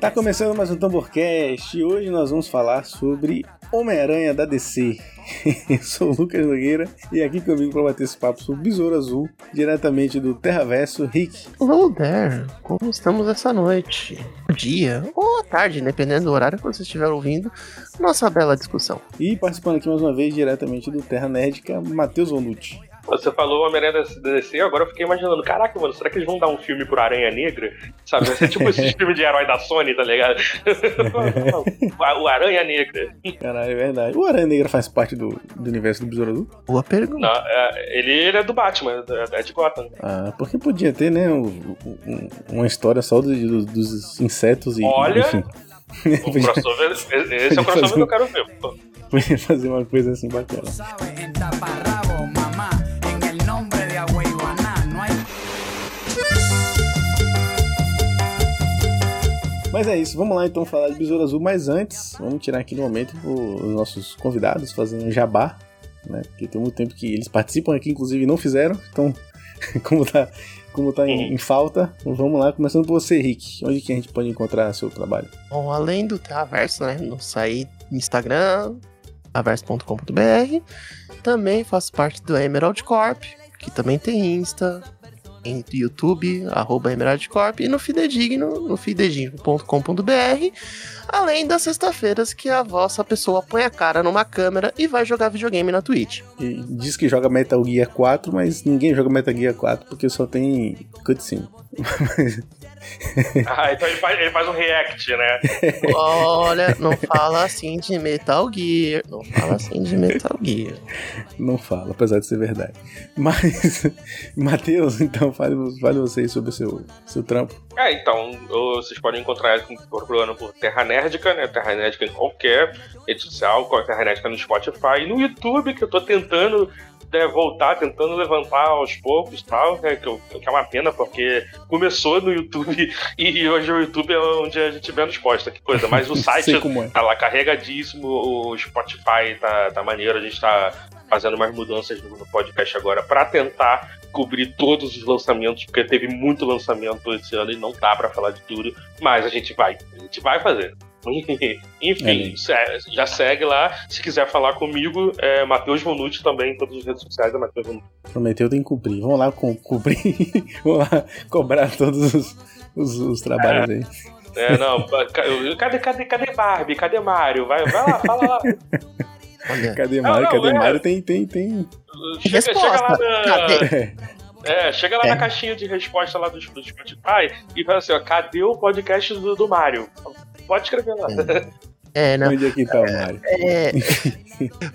Tá começando mais um Tamborcast e hoje nós vamos falar sobre Homem-Aranha da DC. Eu sou o Lucas Nogueira e aqui comigo para bater esse papo sobre Besouro Azul, diretamente do Terraverso, Rick. Hello there, como estamos essa noite? Dia ou à tarde, dependendo do horário que você estiver ouvindo, nossa bela discussão. E participando aqui mais uma vez diretamente do Terra Nerdica, Matheus Vonucci. Você falou Homem-Aranha da DC, agora eu fiquei imaginando, caraca, mano, será que eles vão dar um filme pro Aranha Negra? Sabe, vai ser tipo esses filmes de herói da Sony, tá ligado? o Aranha Negra. Caralho, é verdade. O Aranha Negra faz parte do, do universo do Besouro Azul? Boa pergunta. Não, é, ele, ele, é do Batman, é de Gotham. Ah, porque podia ter, né, um, um, uma história só do, do, dos insetos e... Olha... Enfim. O crossover, esse é o crossover que eu quero ver. Podia fazer uma coisa assim bacana. Mas é isso, vamos lá então falar de Besouro Azul, mas antes, vamos tirar aqui no momento os nossos convidados fazendo um jabá, né? Porque tem muito tempo que eles participam aqui, inclusive não fizeram, então, como tá, como tá em, em, falta, vamos lá, começando por você, Rick. Onde que a gente pode encontrar seu trabalho? Bom, além do Traverso, né? No site Instagram, traverso.com.br, também faço parte do Emerald Corp, que também tem Insta, em YouTube, arroba Emerald Corp, e no Fidedigno, no fidedigno.com.br, além das sextas-feiras que a vossa pessoa põe a cara numa câmera e vai jogar videogame na Twitch. Diz que joga Metal Gear 4, mas ninguém joga Metal Gear 4 porque só tem cutscene. ah, então ele faz, ele faz, um react, né? Olha, não fala assim de Metal Gear. Não fala assim de Metal Gear. Não fala, apesar de ser verdade. Mas, Matheus, então fale, fale vocês sobre o seu, seu trampo. É, então, vocês podem encontrar ele procurando por Terra Nerdica, né? Terra Nerdica em qualquer rede social, com a Terra Nerdica no Spotify e no YouTube, que eu tô tentando né, voltar, tentando levantar aos poucos tal, né, que, eu, que, é uma pena, porque começou no YouTube e hoje o YouTube é onde a gente menos posta, que coisa. Mas o site é. tá lá carregadíssimo, o Spotify tá, tá maneiro, a gente tá fazendo mais mudanças no podcast agora para tentar cobrir todos os lançamentos, porque teve muito lançamento esse ano e não dá para falar de tudo, mas a gente vai, a gente vai fazer. Enfim, é. já segue lá. Se quiser falar comigo, é Matheus Bonucci também, em todas as redes sociais é Matheus Bonucci. Prometeu, tem que cumprir. Vamos lá com, cumprir. Vamos lá cobrar todos os, os, os trabalhos é. aí. É, não. Cadê, cadê, cadê Barbie? Cadê Mário? Vai, vai lá, fala lá. Olha. Cadê Mário? Cadê é. Mário? Tem, tem, tem. Chega, chega lá na. Cadê? É, chega lá é. na caixinha de resposta lá do, do Spotify e fala assim, ó, cadê o podcast do, do Mário? Pode escrever lá. É, não. Onde é que tá o Mário? É,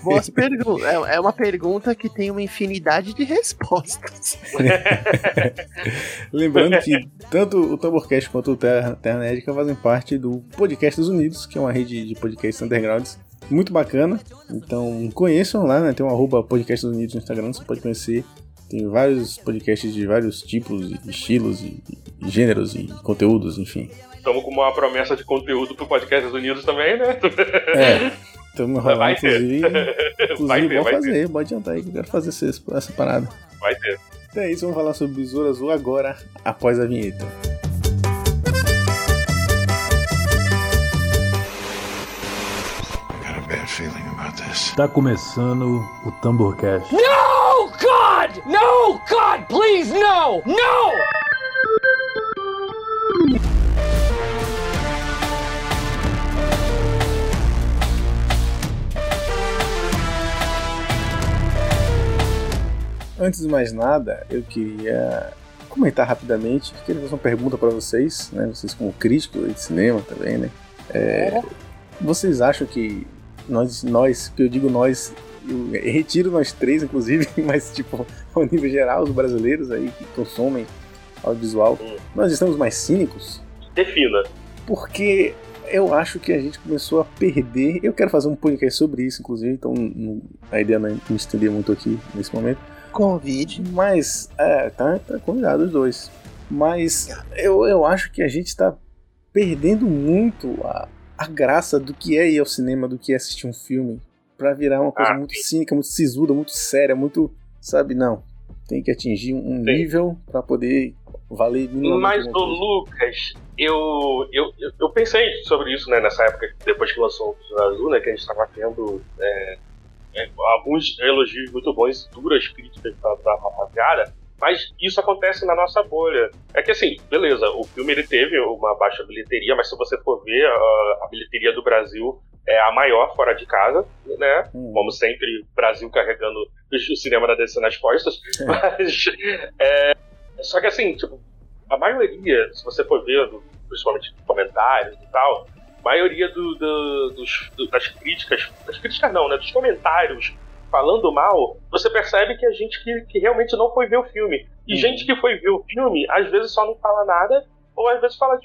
boas perguntas. É, é uma pergunta que tem uma infinidade de respostas. Lembrando que tanto o Tamborcast quanto o Terra, Terra Nerdica fazem parte do Podcast dos Unidos, que é uma rede de podcasts undergrounds muito bacana. Então conheçam lá, né? Tem um arroba Podcast dos Unidos no Instagram, você pode conhecer. Tem vários podcasts de vários tipos, estilos, e, e gêneros e conteúdos, enfim estamos com uma promessa de conteúdo pro Podcast dos Unidos também, né? É. Estamos rolando, inclusive. Inclusive, vai ter, vai fazer, ter. pode adiantar aí que eu quero fazer essa parada. Vai ter. Então é isso, vamos falar sobre Besouro Azul agora, após a vinheta. Está começando o Tamborcast. No, God! No, God, please, no! No! Antes de mais nada, eu queria comentar rapidamente, queria fazer uma pergunta para vocês, né? Vocês como críticos de cinema também, né? É, vocês acham que nós, nós, que eu digo nós, eu retiro nós três, inclusive, mas tipo, ao nível geral, os brasileiros aí que consomem audiovisual, hum. nós estamos mais cínicos? Defina. Porque eu acho que a gente começou a perder. Eu quero fazer um podcast sobre isso, inclusive, então a ideia não é me estender muito aqui nesse momento Convide. Mas, é, tá, tá convidado os dois. Mas eu, eu acho que a gente tá perdendo muito a, a graça do que é ir ao cinema, do que é assistir um filme, pra virar uma coisa ah, muito cínica, muito sisuda, muito séria, muito. Sabe, não. tem que atingir um nível para poder valer Mas, o Lucas, eu, eu, eu, pensei sobre isso né, nessa época, depois que lançou o Azul, né, que a gente estava tendo é, é, alguns elogios muito bons, duras críticas da, da rapaziada. Mas isso acontece na nossa bolha. É que assim, beleza, o filme ele teve uma baixa bilheteria, mas se você for ver, a, a bilheteria do Brasil é a maior fora de casa, né? Hum. Como sempre, Brasil carregando o cinema da DC nas costas. É. Mas, é, só que assim, tipo, a maioria, se você for ver, principalmente comentários e tal, maioria do, do, dos, do, das críticas, das críticas não, né? Dos comentários falando mal, você percebe que a gente que, que realmente não foi ver o filme. E uhum. gente que foi ver o filme, às vezes só não fala nada, ou às vezes fala,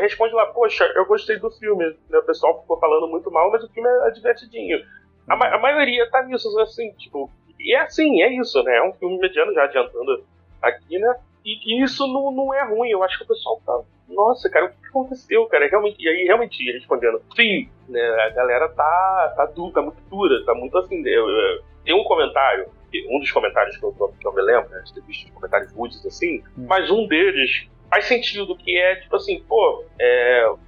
responde lá, poxa, eu gostei do filme. Né? O pessoal ficou falando muito mal, mas o filme é divertidinho. A, ma a maioria tá nisso, assim, tipo. E é assim, é isso, né? É um filme mediano, já adiantando aqui, né? E, e isso não, não é ruim, eu acho que o pessoal tá. Nossa, cara, o que aconteceu, cara? Realmente, e aí, realmente, respondendo, sim, né, a galera tá, tá, dura, tá muito dura, tá muito assim. Eu, eu, tem um comentário, um dos comentários que eu, que eu me lembro, né, de ter visto os comentários rudes assim, hum. mas um deles faz sentido, que é tipo assim, pô, é, eu,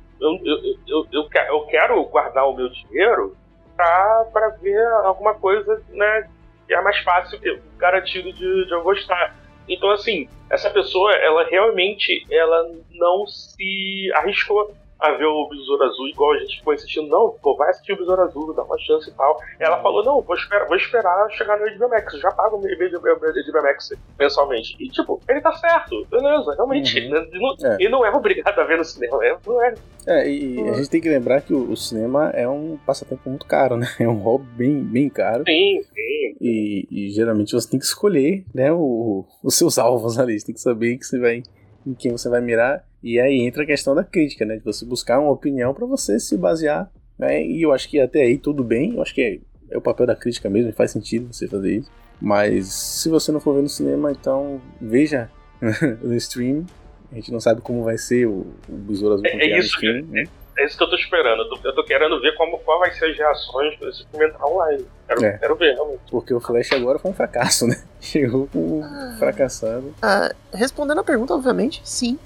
eu, eu, eu, quero guardar o meu dinheiro pra, pra ver alguma coisa, né, que é mais fácil, garantido de, de eu gostar. Então, assim, essa pessoa, ela realmente, ela não se arriscou a ver o Besouro Azul, igual a gente ficou insistindo, não, pô, vai assistir o Besouro Azul, dá uma chance e tal. Ela uhum. falou, não, vou esperar, vou esperar chegar no HBO Max, já pago o HBO Max mensalmente. E, tipo, ele tá certo, beleza, realmente. Uhum. Ele, não, é. ele não é obrigado a ver no cinema, é, não é. É, e uhum. a gente tem que lembrar que o, o, cinema é um passatempo muito caro, né? É um hobby bem, bem caro. Sim, sim. E, e geralmente você tem que escolher, né, o, os seus alvos ali, você tem que saber que você vai em quem você vai mirar. E aí entra a questão da crítica, né? De você buscar uma opinião para você se basear. Né? E eu acho que até aí tudo bem. Eu acho que é, é o papel da crítica mesmo, faz sentido você fazer isso. Mas se você não for ver no cinema, então veja no stream. A gente não sabe como vai ser o, o Besouro Azul é, é isso, stream, né? É isso que eu tô esperando. Eu tô, eu tô, querendo ver como, qual vai ser as reações desse filme entrar online. Quero, é. quero ver, realmente. Porque o Flash agora foi um fracasso, né? Chegou com ah. fracassado. Ah, respondendo a pergunta, obviamente, sim.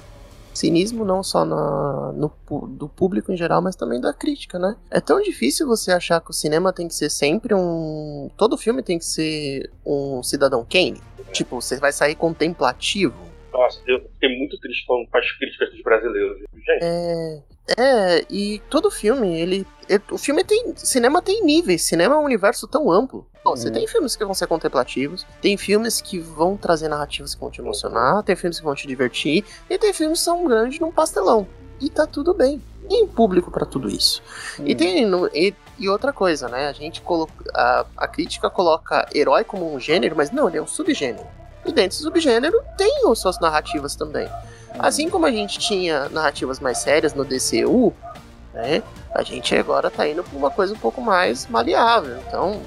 Cinismo não só na, no, do público em geral, mas também da crítica, né? É tão difícil você achar que o cinema tem que ser sempre um. Todo filme tem que ser um Cidadão Kane. Tipo, você vai sair contemplativo. Nossa, eu fiquei muito triste com as críticas dos brasileiros, gente. É. É, e todo filme, ele, ele, O filme tem. Cinema tem níveis. Cinema é um universo tão amplo. Bom, você uhum. tem filmes que vão ser contemplativos, tem filmes que vão trazer narrativas que vão te emocionar, tem filmes que vão te divertir, e tem filmes que são grandes num pastelão. E tá tudo bem. Tem público para tudo isso. Uhum. E tem. E, e, outra coisa, né? A gente coloca. A, a crítica coloca herói como um gênero, mas não, ele é um subgênero. E dentro desse subgênero tem as suas narrativas também. Assim como a gente tinha narrativas mais sérias no DCU, né? A gente agora tá indo pra uma coisa um pouco mais maleável. Então,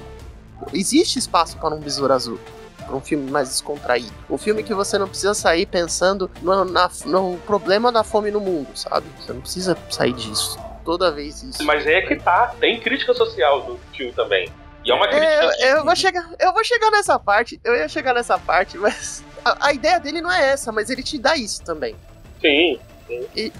existe espaço para um Besouro Azul. Pra um filme mais descontraído. Um filme que você não precisa sair pensando no, na, no problema da fome no mundo, sabe? Você não precisa sair disso. Toda vez isso. Mas é que tá, tem crítica social do filme também. E é uma crítica. É, eu, vou chegar, eu vou chegar nessa parte, eu ia chegar nessa parte, mas a, a, ideia dele não é essa, mas ele te dá isso também. Sim. sim. E,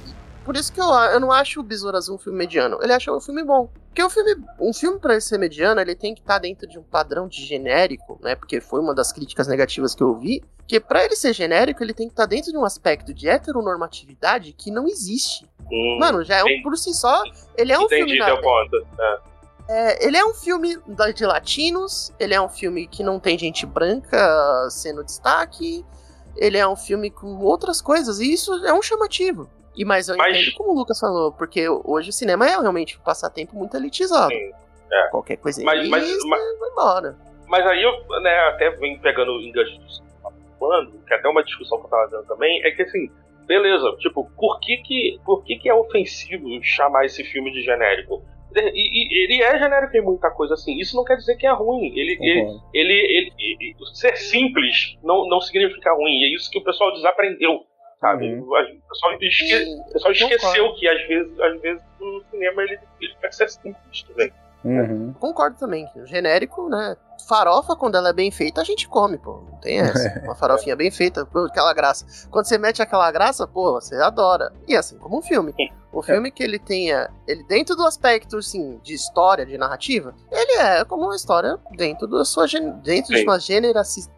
por isso que eu, eu não acho o Besouro Azul um filme mediano. Ele acha um filme bom. Porque um filme, um filme para ser mediano, ele tem que estar tá dentro de um padrão de genérico, né? Porque foi uma das críticas negativas que eu vi. Que para ele ser genérico, ele tem que estar tá dentro de um aspecto de heteronormatividade que não existe. Hum, Mano, já é um, por si só, ele é um Entendi filme. Teu ponto. É. É, ele é um filme de latinos, ele é um filme que não tem gente branca sendo destaque, ele é um filme com outras coisas, e isso é um chamativo. E mas eu mas... entendo como o Lucas falou, porque hoje o cinema é realmente um passatempo muito elitizado. Sim, é. Qualquer coisa mas, mas, mas, vai embora. Mas aí eu né, até venho pegando o engancho falando, que é até uma discussão que eu tava dando também, é que assim, beleza, tipo, por que que, por que que é ofensivo chamar esse filme de genérico? E, e, ele é genérico em muita coisa assim. Isso não quer dizer que é ruim. Ele, uhum. ele, ele, ele, ser simples não, não significa ruim. É isso que o pessoal desaprendeu. Sabe? Uhum. O pessoal, esque, o pessoal esqueceu que às vezes, às vezes o cinema ele, ele quer ser simples também. Uhum. Concordo também que o genérico, né? Farofa, quando ela é bem feita, a gente come, pô. Não tem essa. Uma farofinha bem feita, pô, aquela graça. Quando você mete aquela graça, pô, você adora. E assim como um filme. O filme que ele tenha. Ele, dentro do aspecto, assim, de história, de narrativa, ele é como uma história dentro da sua. Dentro de uma generaci...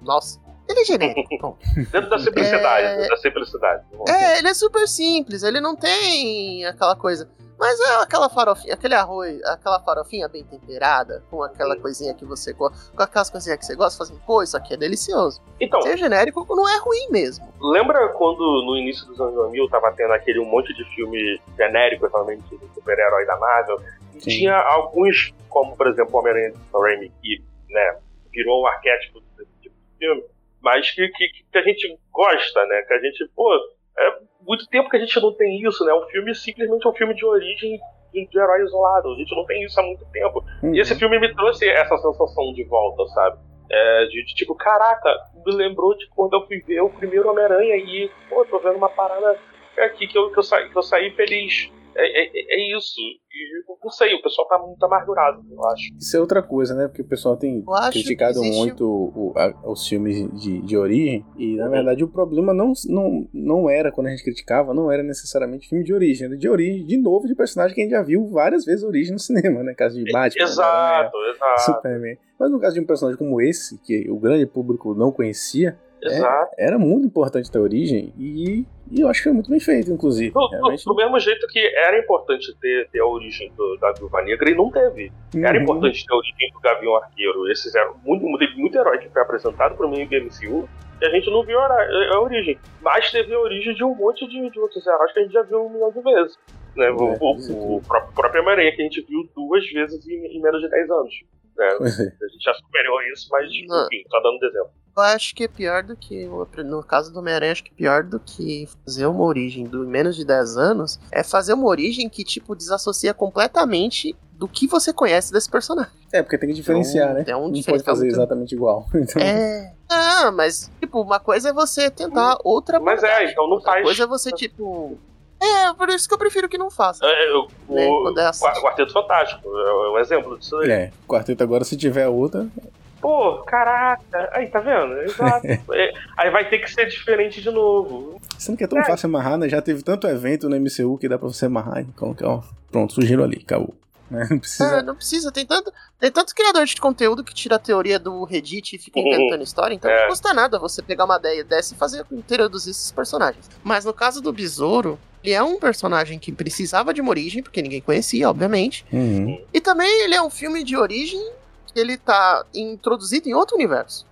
Nossa. Ele é genérico. Dentro da simplicidade, É- dentro da simplicidade. É, ele é super simples, ele não tem aquela coisa. Mas é aquela farofinha, aquele arroz, aquela farofinha bem temperada, com aquela coisinha que você gosta, com aquelas coisinhas que você gosta, fazendo, pô, isso aqui é delicioso. Então, Ser genérico não é ruim mesmo. lembra quando no início dos anos 2000 tava tendo aquele um monte de filme genérico, exatamente, de super-herói da Marvel? E Sim. tinha alguns, como por exemplo o Homem-Aranha do Sam Raimi, que né, virou um arquétipo desse tipo de filme, mas que, que, que a gente gosta, né? Que a gente, pô, é muito tempo que a gente não tem isso, né? Um filme simplesmente é um filme de origem de, herói isolado. A gente não tem isso há muito tempo. Uhum. E esse filme me trouxe essa sensação de volta, sabe? É, de, de, tipo, caraca, me lembrou de quando eu fui ver o primeiro Homem-Aranha e, pô, tô vendo uma parada aqui que eu, que eu, saí, que eu saí feliz. É, é, é isso. E, não sei, o pessoal tá muito amargurado, eu acho. Isso é outra coisa, né? Porque o pessoal tem criticado existe- muito o- a- os filmes de, de origem. E na verdade o problema não, não, não era, quando a gente criticava, não era necessariamente filme de origem. Era de origem, de novo, de personagem que a gente já viu várias vezes origem no cinema, né? Caso de Batman, Exato, exato, Superman. Mas no caso de um personagem como esse, que o grande público não conhecia, exato. era muito importante ter origem. E, e eu acho que foi muito bem feito, inclusive. Do, Realmente. do mesmo jeito que era importante ter, ter a origem do- da Viúva Negra e não teve. Era Uhum. importante ter a origem do Gavião Arqueiro. Esses eram muito, muito, muito herói que foi apresentado pro meio do MCU e a gente não viu a, a origem. Mas teve a origem de um monte de, de outros heróis que a gente já viu um milhão de vezes. Né? O, É, o- o próprio, próprio Homem-Aranha que a gente viu duas vezes em, em menos de 10 anos. Né? É. A gente já superou isso, mas Não. enfim, só dando exemplo. Eu acho que é pior do que. No caso do Homem-Aranha, acho que pior do que fazer uma origem do menos de 10 anos é fazer uma origem que, tipo, desassocia completamente do que você conhece desse personagem. É, porque tem que diferenciar, né? É um não pode fazer exatamente igual. Então, É. Ah, mas, tipo, uma coisa é você tentar outra Mas é, então não Outra faz. coisa é você, tipo. É, por isso que eu prefiro que não faça. É, eu- Né, o é assim. Qua- Quarteto Fantástico é um exemplo disso aí. é, quarteto agora, se tiver outra, Pô, caraca. Aí, tá vendo? Exato. É, aí vai ter que ser diferente de novo. Sendo que é tão É. fácil amarrar, né? Já teve tanto evento no MCU que dá pra você amarrar e colocar, ó. Pronto, surgiram ali, acabou. Né? Não Ah, precisa. não precisa, tem tanto, tem tanto criador de conteúdo que tira a teoria do Reddit e fica Uhum. inventando história, então É. não custa nada você pegar uma ideia dessa e fazer introduzir esses personagens. Mas no caso do Besouro, ele é um personagem que precisava de uma origem, porque ninguém conhecia, obviamente. Uhum. E também ele é um filme de origem que ele tá introduzido em outro universo.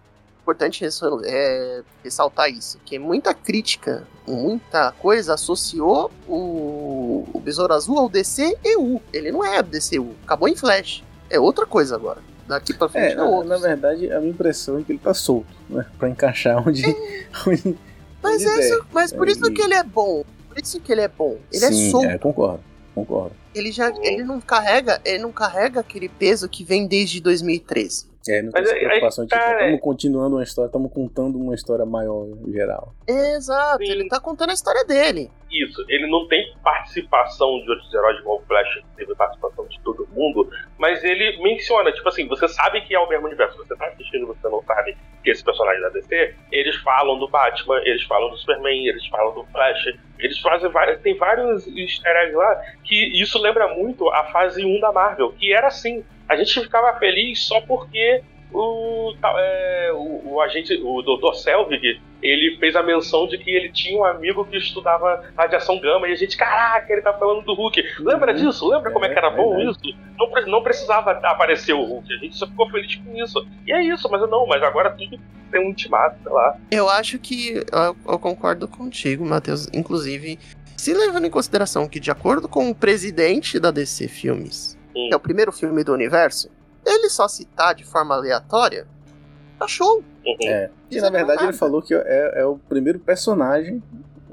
Importante é, ressaltar isso, que muita crítica, muita coisa associou o, o Besouro Azul ao DCEU. Ele não é DCU, acabou em Flash. É outra coisa agora. Daqui pra frente É, é, na, na verdade, a minha impressão é que ele tá solto, né? Pra encaixar onde. onde Mas, onde é isso, mas por isso Aí- que ele é bom. Por isso que ele é bom. Ele Sim, é solto. É, concordo, concordo. Ele já ele não carrega, ele não carrega aquele peso que vem desde 2013. É, não tem essa preocupação de tipo, tá, estamos né? continuando uma história, estamos contando uma história maior em geral. Exato, Sim. ele tá contando a história dele. Isso, ele não tem participação de outros heróis igual o Flash, que teve participação de todo mundo, mas ele menciona, tipo assim, você sabe que é o mesmo universo, você tá assistindo, você não sabe que esse personagem da DC, eles falam do Batman, eles falam do Superman, eles falam do Flash, eles fazem vários, tem vários easter eggs lá, que isso lembra muito a fase 1 da Marvel, que era assim, a gente ficava feliz só porque o, é, o, o agente, o Dr. Selvig, ele fez a menção de que ele tinha um amigo que estudava radiação gama e a gente, caraca, ele tá falando do Hulk. Lembra Uhum. disso? Lembra como é que era É, bom verdade. isso? Não, não precisava aparecer o Hulk, a gente só ficou feliz com isso. E é isso, mas eu não, mas agora tudo tem um ultimato, sei lá. Eu acho que eu, eu concordo contigo, Matheus. Inclusive, se levando em consideração que, de acordo com o presidente da DC Filmes, Hum. que é o primeiro filme do universo, ele só citar de forma aleatória, tá show. Uhum. É. E Isso na é verdade nada. ele falou que é, é o primeiro personagem,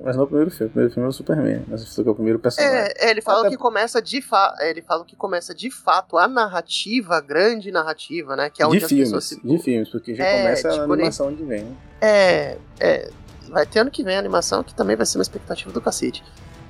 mas não o primeiro filme. O primeiro filme é o Superman, mas ele falou que é o primeiro personagem. É, ele fala Até- que começa de fa ele fala que começa de fato a narrativa, a grande narrativa, né? Que é onde de as pessoas filmes, se de filmes, porque já É, começa tipo, a animação de vem, né? É, é. vai ter ano que vem a animação, que também vai ser uma expectativa do cacete.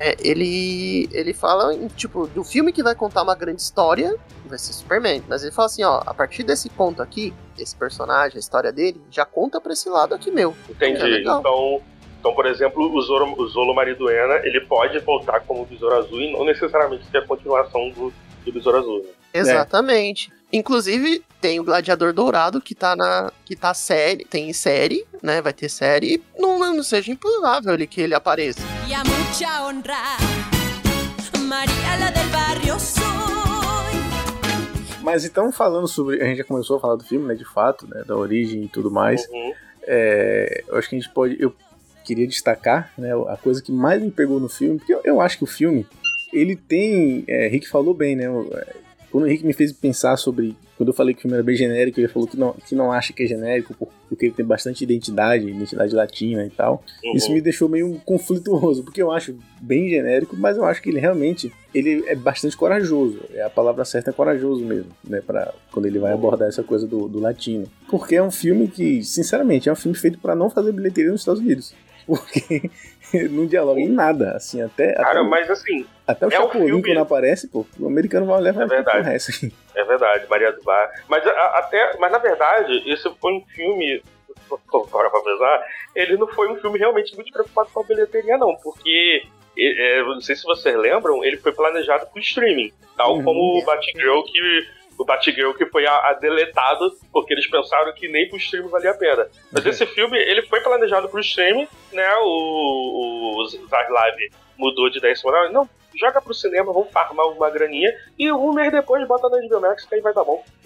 É, ele, ele fala, em, tipo, do filme que vai contar uma grande história, vai ser Superman. Mas ele fala assim, ó, a partir desse ponto aqui, esse personagem, a história dele, já conta pra esse lado aqui meu. Entendi. É então, então, por exemplo, o Zoro, o Zolo Mariduena, ele pode voltar como Besouro Azul e não necessariamente ser a continuação do, do Besouro Azul. Né? Exatamente. É. Inclusive, tem o Gladiador Dourado que tá na. que tá série. Tem série, né? Vai ter série. Não, não seja improvável ele, que ele apareça. E a mucha honra, Maria la del barrio soy. Mas então, falando sobre. A gente já começou a falar do filme, né? De fato, né? Da origem e tudo mais. Uhum. É, eu acho que a gente pode. Eu queria destacar, né? A coisa que mais me pegou no filme, porque eu, eu acho que o filme. Ele tem. É, Rick falou bem, né? Quando o Henrique me fez pensar sobre. Quando eu falei que o filme era bem genérico, ele falou que não, que não acha que é genérico, porque ele tem bastante identidade, identidade latina e tal. Uhum. Isso me deixou meio conflituoso, porque eu acho bem genérico, mas eu acho que ele realmente ele é bastante corajoso. É a palavra certa é corajoso mesmo, né? Pra, quando ele vai abordar essa coisa do, do latino. Porque é um filme que, sinceramente, é um filme feito para não fazer bilheteria nos Estados Unidos. Porque não dialoga em nada, assim, até. Cara, até, mas assim. Até o é Chapolin, filme... quando aparece, pô, o americano vai olhar vai é verdade. Assim. É verdade, Maria do Bar. Mas, a, até, mas na verdade, esse foi um filme. Agora pra pensar, ele não foi um filme realmente muito preocupado com a bilheteria, não, porque é, não sei se vocês lembram, ele foi planejado pro streaming, tal uhum. como o Batgirl que o Batgirl que foi a, a, deletado porque eles pensaram que nem pro stream valia a pena. Mas esse filme, ele foi planejado pro stream, né? O, o Zaslav mudou de ideia e não, joga pro cinema, vamos farmar uma graninha e um mês depois bota na HBO Max que aí vai dar bom.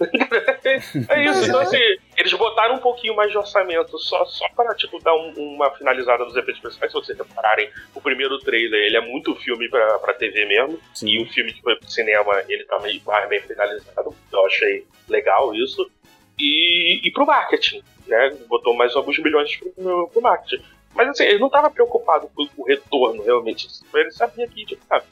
é isso, então assim, eles botaram um pouquinho mais de orçamento só, só para, tipo, dar um, uma finalizada nos efeitos especiais. Se vocês repararem, o primeiro trailer, ele é muito filme pra, pra TV mesmo, Sim. e o filme que foi pro cinema, ele tá meio mais bem finalizado. Eu achei legal isso. E, e pro marketing, né? Botou mais alguns milhões pro, pro marketing. Mas assim, ele não estava preocupado com o retorno realmente. Ele sabia que, tipo, ah,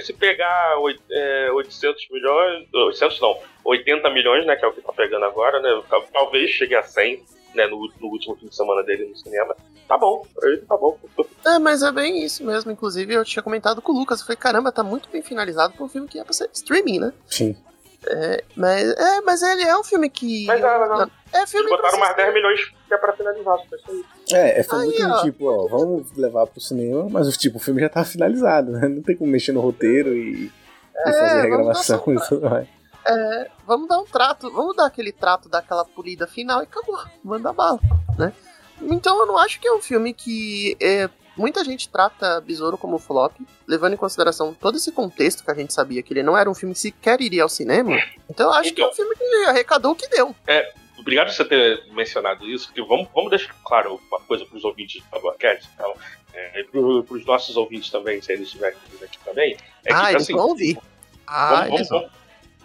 se pegar 800 é, milhões, 800 não, 80 milhões, né, que é o que tá pegando agora, né, talvez chegue a 100, né, no, no último fim de semana dele no cinema. Tá bom, ele tá bom. É, mas é bem isso mesmo. Inclusive, eu tinha comentado com o Lucas. Eu falei, caramba, tá muito bem finalizado pra um filme que é pra ser streaming, né? Sim. É, mas, é, mas ele é um filme que. Mas não, não. É filme Eles botaram mais 10 milhões que é pra finalizar, foi isso aí. É, é foi muito ó. tipo, ó, vamos levar pro cinema, mas tipo, o filme já tá finalizado, né? Não tem como mexer no roteiro e, é, e fazer regravação e tudo mais. É, vamos dar um trato, vamos dar aquele trato daquela polida final e acabou, manda bala, né? Então eu não acho que é um filme que é, muita gente trata Besouro como flop, levando em consideração todo esse contexto que a gente sabia que ele não era um filme que sequer iria ao cinema. Então eu acho então, que é um então. filme que arrecadou o que deu. É, obrigado por você ter mencionado isso, porque vamos, vamos deixar claro uma coisa para os ouvintes do Tabuacast, então, é, para os nossos ouvintes também, se eles estiverem aqui também. É ah, que, eles assim, vão ouvir. Ah, vamos, vamos,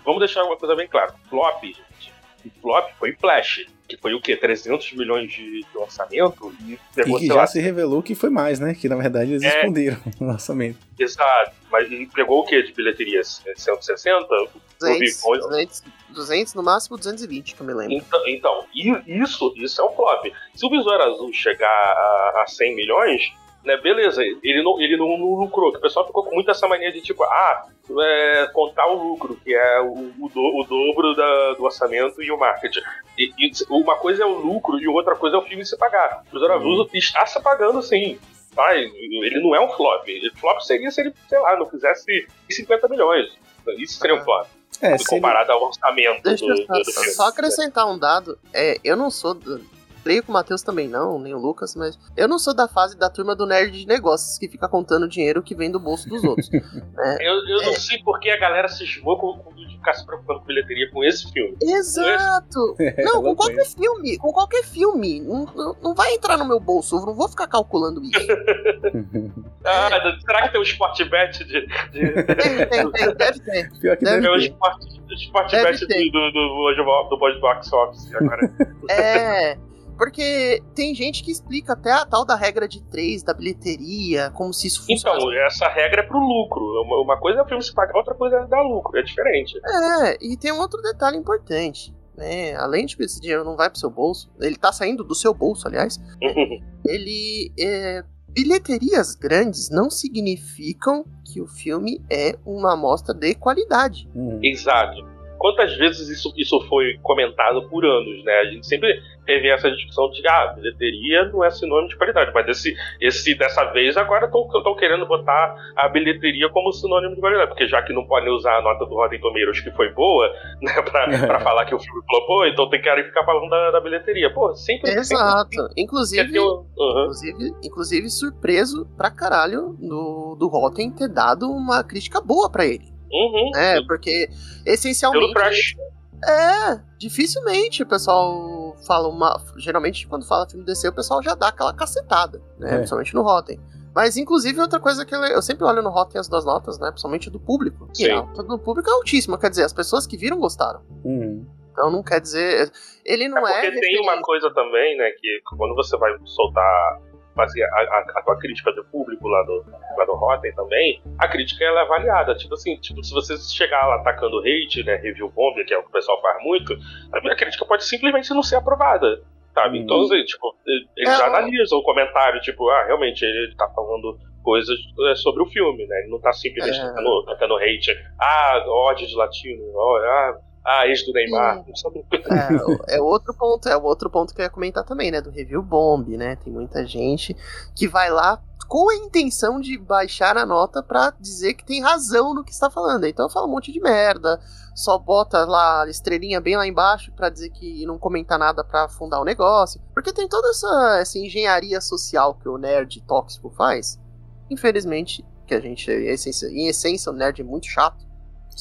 vamos, deixar uma coisa bem clara. Flop, gente, o flop foi Flash que foi o quê? 300 milhões de, de orçamento e pegou, e que já lá, se revelou que foi mais, né? Que na verdade eles é, esconderam o orçamento. Exato, mas pegou o quê de bilheteria? 160? 200, 200, 200 no máximo 220, que eu me lembro. Então, então isso, isso é um flop. Se o Besouro Azul chegar a, a 100 milhões, né, beleza, ele não, ele não, não lucrou. O pessoal ficou com muito essa mania de tipo, ah, é, contar o lucro, que é o, o, do, o dobro da, do orçamento e o marketing. E, e, uma coisa é o lucro e outra coisa é o filme se pagar. O Cruzeiro uhum. está se pagando sim. Tá? Ele não é um flop. O flop seria se ele, sei lá, não fizesse 50 milhões. Isso seria um flop. É, comparado ele... ao orçamento Deixa do, do, do filme. Só acrescentar um dado, é, eu não sou do, creio que o Matheus também não, nem o Lucas, mas eu não sou da fase da turma do nerd de negócios que fica contando dinheiro que vem do bolso dos outros. é, eu, eu não é. sei porque a galera se esmou com, com ficar se preocupando com bilheteria com esse filme. Exato! É, não, com qualquer filme, com qualquer filme. Não, não, vai entrar no meu bolso, eu não vou ficar calculando isso. ah, será que tem um Sportbet de. de... Tem, tem, tem, deve ter. Pior que deve, deve ter. o Sportbet do, do, do, do, do Box Office agora. É. Porque tem gente que explica até a tal da regra de três, da bilheteria, como se isso funciona. Então, essa regra é pro lucro. Uma coisa é o filme se pagar, outra coisa é dar lucro. É diferente. É, e tem um outro detalhe importante. né? Além de que esse dinheiro não vai pro seu bolso, ele tá saindo do seu bolso, aliás. ele é, bilheterias grandes não significam que o filme é uma amostra de qualidade. Uhum. Exato. Quantas vezes isso, isso foi comentado por anos, né? A gente sempre teve essa discussão de ah, bilheteria não é sinônimo de qualidade, mas esse, esse dessa vez agora estão querendo botar a bilheteria como sinônimo de qualidade, porque já que não podem usar a nota do Rotten Tomatoes que foi boa, né, pra, pra falar que o filme flopou, então tem que ficar falando da, da bilheteria. Pô, sempre. Exato. Sempre, inclusive, um, uhum. inclusive, inclusive, surpreso pra caralho do, do Rotten ter dado uma crítica boa pra ele. Uhum, é, porque essencialmente. Pelo trash. É, dificilmente o pessoal fala uma. Geralmente, quando fala filme DC, o pessoal já dá aquela cacetada, né? É. Principalmente no Rotten. Mas, inclusive, outra coisa que eu, eu sempre olho no Rotten as duas notas, né? Principalmente do público. E Sim. a nota do público é altíssima, quer dizer, as pessoas que viram gostaram. Uhum. Então não quer dizer. Ele não É é. porque tem uma coisa também, né, que quando você vai soltar, fazer a, a, a tua crítica do público lá do, lá do Rotten também, a crítica ela é avaliada. Tipo assim, tipo, se você chegar lá atacando hate, né, review bomb, que é o que o pessoal faz muito, a minha crítica pode simplesmente não ser aprovada. Sabe? Uhum. Então, assim, tipo, eles É, analisam o comentário, tipo, ah, realmente, ele tá falando coisas é, sobre o filme, né? Ele não tá simplesmente É. tacando, tacando hate. Ah, ódio de latino, ó, ah, ah, ex do Neymar. Sabe? É, é outro ponto, é o outro ponto que eu ia comentar também, né? Do review bomb, né? Tem muita gente que vai lá com a intenção de baixar a nota pra dizer que tem razão no que está falando. Então fala um monte de merda, só bota lá a estrelinha bem lá embaixo pra dizer que não comenta nada pra afundar o negócio. Porque tem toda essa, essa engenharia social que o nerd tóxico faz. Infelizmente, que a gente, em essência, em essência o nerd é muito chato.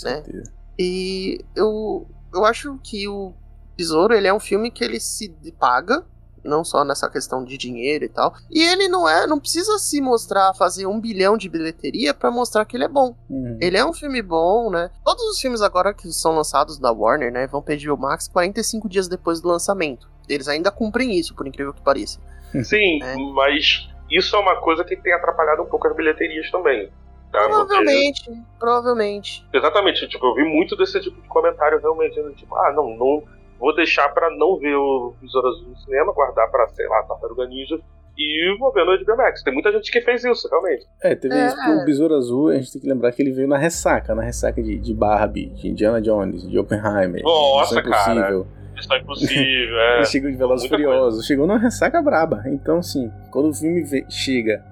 Né? Certeza. E eu, eu acho que o Besouro ele é um filme que ele se paga, não só nessa questão de dinheiro e tal. E ele não é, não precisa se mostrar, fazer um bilhão de bilheteria pra mostrar que ele é bom. Uhum. Ele é um filme bom, né? Todos os filmes agora que são lançados da Warner, né, vão pedir o Max 45 dias depois do lançamento. Eles ainda cumprem isso, por incrível que pareça. Sim, É. mas isso é uma coisa que tem atrapalhado um pouco as bilheterias também. Tá? Porque- Provavelmente, provavelmente. exatamente, tipo, eu vi muito desse tipo de comentário realmente, né? tipo, ah, não, não vou deixar pra não ver o Besouro Azul no cinema, guardar pra, sei lá, Tartaruga Ninja e vou ver no HBO Max. Tem muita gente que fez isso, realmente. É, teve É. isso o Besouro Azul, a gente tem que lembrar que ele veio na ressaca, na ressaca de, de Barbie, de Indiana Jones, de Oppenheimer. Nossa, Missão Impossível. Isso é impossível, é. Ele chegou de Velozes e Furiosos, chegou numa ressaca braba. Então, assim, quando o filme chega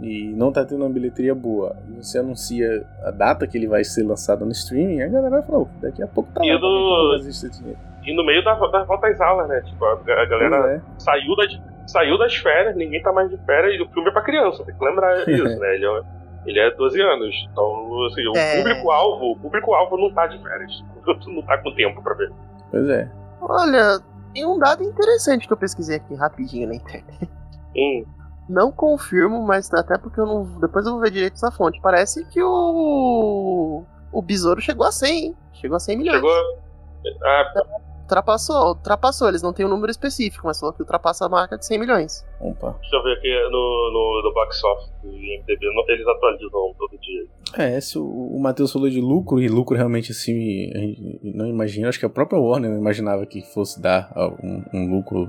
e não tá tendo uma bilheteria boa, e você anuncia a data que ele vai ser lançado no streaming, a galera falar, "Ô, daqui a pouco tá E lá, do- dinheiro?" E no meio da, da volta às aulas, né? Tipo, a, a galera é. saiu, das, saiu das férias, ninguém tá mais de férias e o filme é pra criança, tem que lembrar disso, né? Ele é, ele é 12 anos. Então, assim, o É. público-alvo, o público-alvo não tá de férias. não tá com tempo pra ver. Pois é. Olha, tem um dado interessante que eu pesquisei aqui rapidinho na internet. Hum, Não confirmo, mas até porque eu não. Depois eu vou ver direito essa fonte. Parece que o. O Besouro chegou a 100, hein? Chegou a 100 milhões. chegou. Ah, Ultrapassou, ultrapassou. Eles não têm um número específico, mas falou que ultrapassa a marca de 100 milhões. Opa. deixa eu ver aqui no, no, no box office do IMDB. Eles atualizam todo dia. É, se o, o Matheus falou de lucro, e lucro realmente assim, não imagina, acho que a própria Warner não imaginava que fosse dar um, um lucro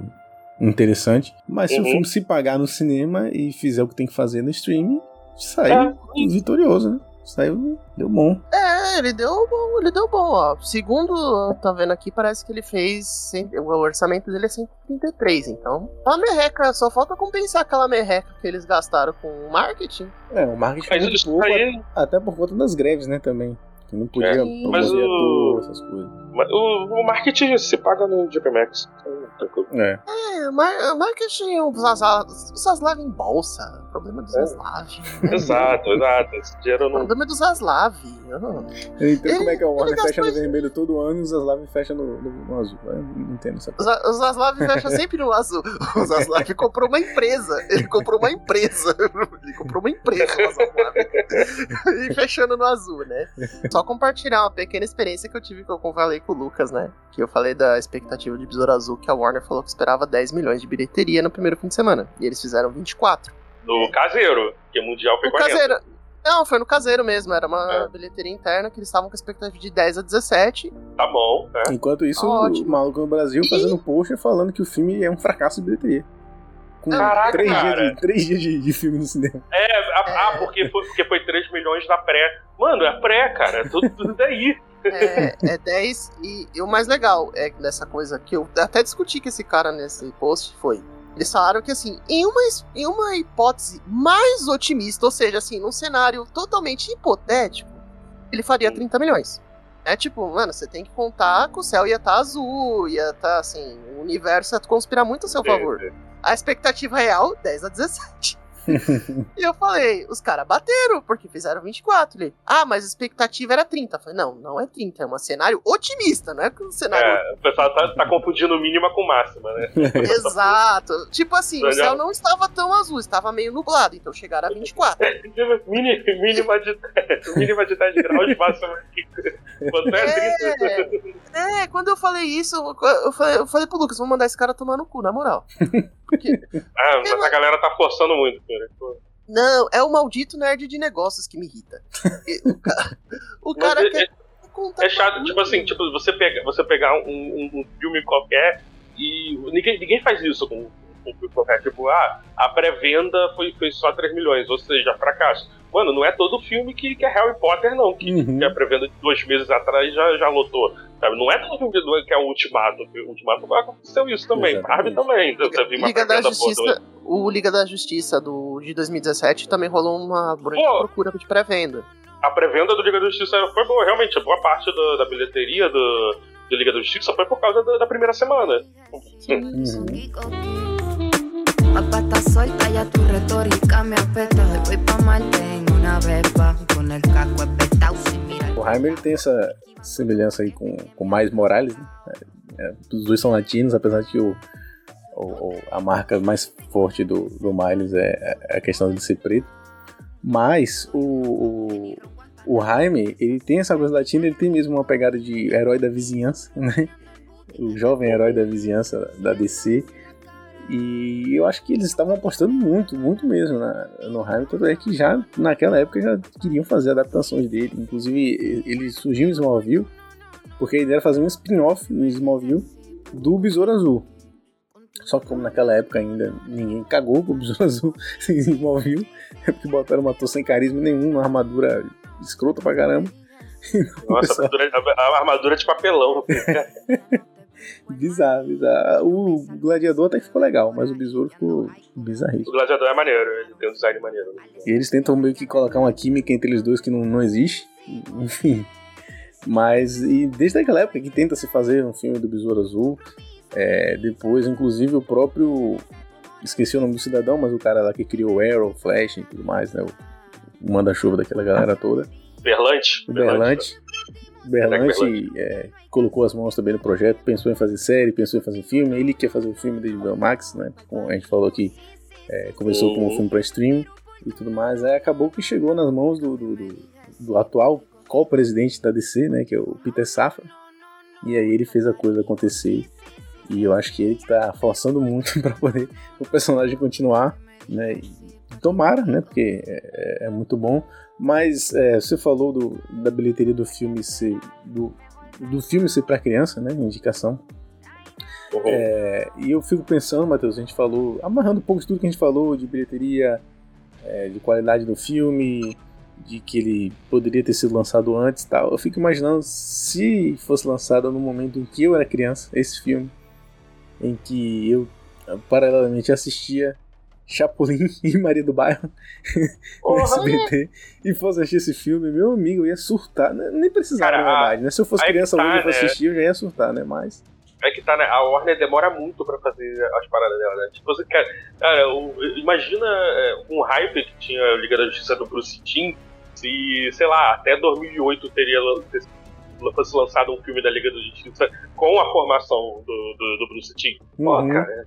interessante. Mas se o Uhum. filme se pagar no cinema e fizer o que tem que fazer no streaming, saiu É. vitorioso, né? Saiu, deu bom. É, ele deu bom, ele deu bom, ó. Segundo, tá vendo aqui, parece que ele fez. O orçamento dele é 133, então. A merreca, só falta compensar aquela merreca que eles gastaram com o marketing. É, o marketing foi Mas muito isso pouco, aí. até por conta das greves, né, também. Que não podia É, promover mas o- ator, essas coisas. mas O, o marketing se paga no GP Max. Então. É, É, mar marketing, o Zaslav, o Zaslav em bolsa. O problema do É. Zaslav. Exato, exato. Esse dinheiro O não. problema é do Zaslav. Eu entendo como é que a Warner ele fecha no vermelho todo ano e o Zaslav fecha no, no, no azul. Eu não entendo essa O Za- o Zaslav fecha sempre no azul. O Zaslav comprou uma empresa. Ele comprou uma empresa. Ele comprou uma empresa, o Zaslav. E fechando no azul, né? Só compartilhar uma pequena experiência que eu tive que eu falei com o Lucas, né? Que eu falei da expectativa de Besouro Azul, que a Warner falou que esperava 10 milhões de bilheteria no primeiro fim de semana. E eles fizeram 24. No caseiro, que é mundial foi O 40. caseiro. Não, foi no caseiro mesmo, era uma é. bilheteria interna que eles estavam com expectativa de 10 a 17. Tá bom, né? Enquanto isso, Ótimo. o maluco no Brasil e... fazendo post falando que o filme é um fracasso de bilheteria. Com Caraca, três, cara. Dias de, três dias de, de filme no cinema. É, a, é. ah, porque foi, porque foi 3 milhões da pré. Mano, é pré, cara. É tudo, tudo daí. É, é 10 e, e o mais legal é dessa coisa que eu até discuti com esse cara nesse post foi eles falaram que, assim, em uma, em uma hipótese mais otimista, ou seja, assim, num cenário totalmente hipotético, ele faria 30 milhões. É tipo, mano, você tem que contar que o céu ia estar tá azul, ia estar, tá, assim, o universo ia conspirar muito a seu favor. A expectativa real, 10 a 17 e eu falei, os caras bateram, porque fizeram 24. Ele, ah, mas a expectativa era 30. Eu falei, não, não é 30, é um cenário otimista, não é um cenário. É, o pessoal tá, tá confundindo mínima com máxima, né? Exato. tipo assim, o céu não estava tão azul, estava meio nublado, então chegaram a 24. Mini, mínima, de, mínima de 10 graus, máxima Quanto é 30? É, é, quando eu falei isso, eu falei, eu falei pro Lucas, vamos mandar esse cara tomar no cu, na moral. Porque, ah, mas a galera tá forçando muito, cara. Não, é o maldito nerd de negócios que me irrita. o cara, o cara é, quer é, contar. É chato, tipo assim, tipo, você, pega, você pegar um, um, um filme qualquer e ninguém, ninguém faz isso com qualquer. Tipo, ah, a pré-venda foi, foi só 3 milhões, ou seja, fracasso. Mano, não é todo filme que, que é Harry Potter, não, que, uhum. que a pré-venda de dois meses atrás já, já lotou. Sabe? Não é todo filme que é o Ultimato. O Ultimato aconteceu isso também. Barbie também. Liga, Liga da Justiça, o Liga da Justiça do, de 2017 também rolou uma grande procura de pré-venda. A pré-venda do Liga da Justiça foi boa, realmente. Boa parte do, da bilheteria do, do Liga da Justiça foi por causa da, da primeira semana. Sim, sim. Uhum. Ya tu retórica me apeta. Voy pa' Marte en una con el espetado sin mirar. O Heimer tem essa semelhança aí com, com Mais Morales, né? É, os dois são latinos, apesar de que o, o, a marca mais forte do, do Miles é, é a questão de ser preto. Mas o, o, o Jaime, ele tem essa coisa latina, ele tem mesmo uma pegada de herói da vizinhança, né? O jovem herói da vizinhança da DC. E eu acho que eles estavam apostando muito, muito mesmo na, no Hamilton, é que já naquela época já queriam fazer adaptações dele. Inclusive, ele surgiu em Smallville, porque a ideia era fazer um spin-off em Smallville do Besouro Azul. Só que como naquela época ainda ninguém cagou com o Besouro Azul em Smallville, é porque botaram uma ator sem carisma nenhum, uma armadura escrota pra caramba. Nossa, a armadura, a armadura de papelão. bizarro, bizarro. O gladiador até ficou legal, mas o besouro ficou bizarríssimo. O gladiador é maneiro, ele tem um design maneiro. E eles tentam meio que colocar uma química entre eles dois que não, não existe. Enfim. Mas e desde aquela época que tenta se fazer um filme do Besouro Azul. É, depois, inclusive, o próprio. Esqueci o nome do cidadão, mas o cara lá que criou o Arrow, Flash e tudo mais, né? O manda-chuva daquela galera toda. Berlante. O Berlante. Berlante é, colocou as mãos também no projeto, pensou em fazer série, pensou em fazer filme. Ele quer fazer o filme desde o Max, né? Como a gente falou aqui, é, começou uhum. como filme para stream e tudo mais. Aí acabou que chegou nas mãos do, do, do, do atual co-presidente da DC, né? Que é o Peter Safra. E aí ele fez a coisa acontecer. E eu acho que ele está forçando muito para poder o personagem continuar, né? E tomara, né? Porque é, é, é muito bom. Mas é, você falou do, da bilheteria do filme ser do, do filme ser para criança, né? Indicação. Uhum. É, e eu fico pensando, Matheus, a gente falou, amarrando um pouco de tudo que a gente falou de bilheteria, é, de qualidade do filme, de que ele poderia ter sido lançado antes, tal. Eu fico imaginando se fosse lançado no momento em que eu era criança, esse filme, em que eu paralelamente assistia Chapolin e Maria do Bairro no SBT e fosse assistir esse filme, meu amigo, eu ia surtar. Né? Nem precisava, Cara, na verdade, né? Se eu fosse criança tá, hoje pra né? assistir, eu já ia surtar, né? Mas. É que tá, né? A Warner demora muito pra fazer as paradas dela, né? Tipo, cara, cara o, imagina é, um hype que tinha a Liga da Justiça do Bruce Timm se, sei lá, até 2008 teria fosse lançado um filme da Liga da Justiça com a formação do, do, do Bruce Timm. Pô, uhum. cara,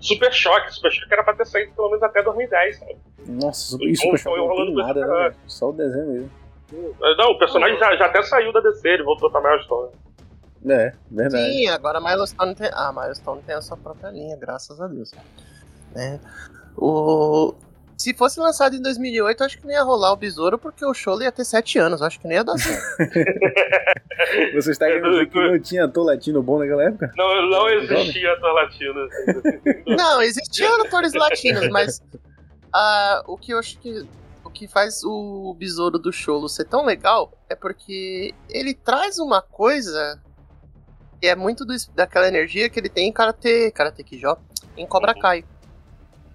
Super Choque. Super Choque era pra ter saído pelo menos até 2010, sabe? Nossa, Super, Super Choque não tem nada, né? Só o desenho mesmo. Não, o personagem já, já até saiu da DC, ele voltou pra Milestone. É, verdade. Sim, agora a Milestone tem. Ah, a Milestone tem a sua própria linha, graças a Deus. É. O... Se fosse lançado em 2008, acho que não ia rolar o Besouro, porque o show ia ter 7 anos. Acho que não ia dar certo. Você está querendo dizer que não tinha ator latino bom naquela época? Não, não existia ator latino. não, existiam atores latinos, mas uh, o que eu acho que o que faz o Besouro do Cholo ser tão legal é porque ele traz uma coisa que é muito do, daquela energia que ele tem em Karate, Karate Kijo, em Cobra uhum. Kai.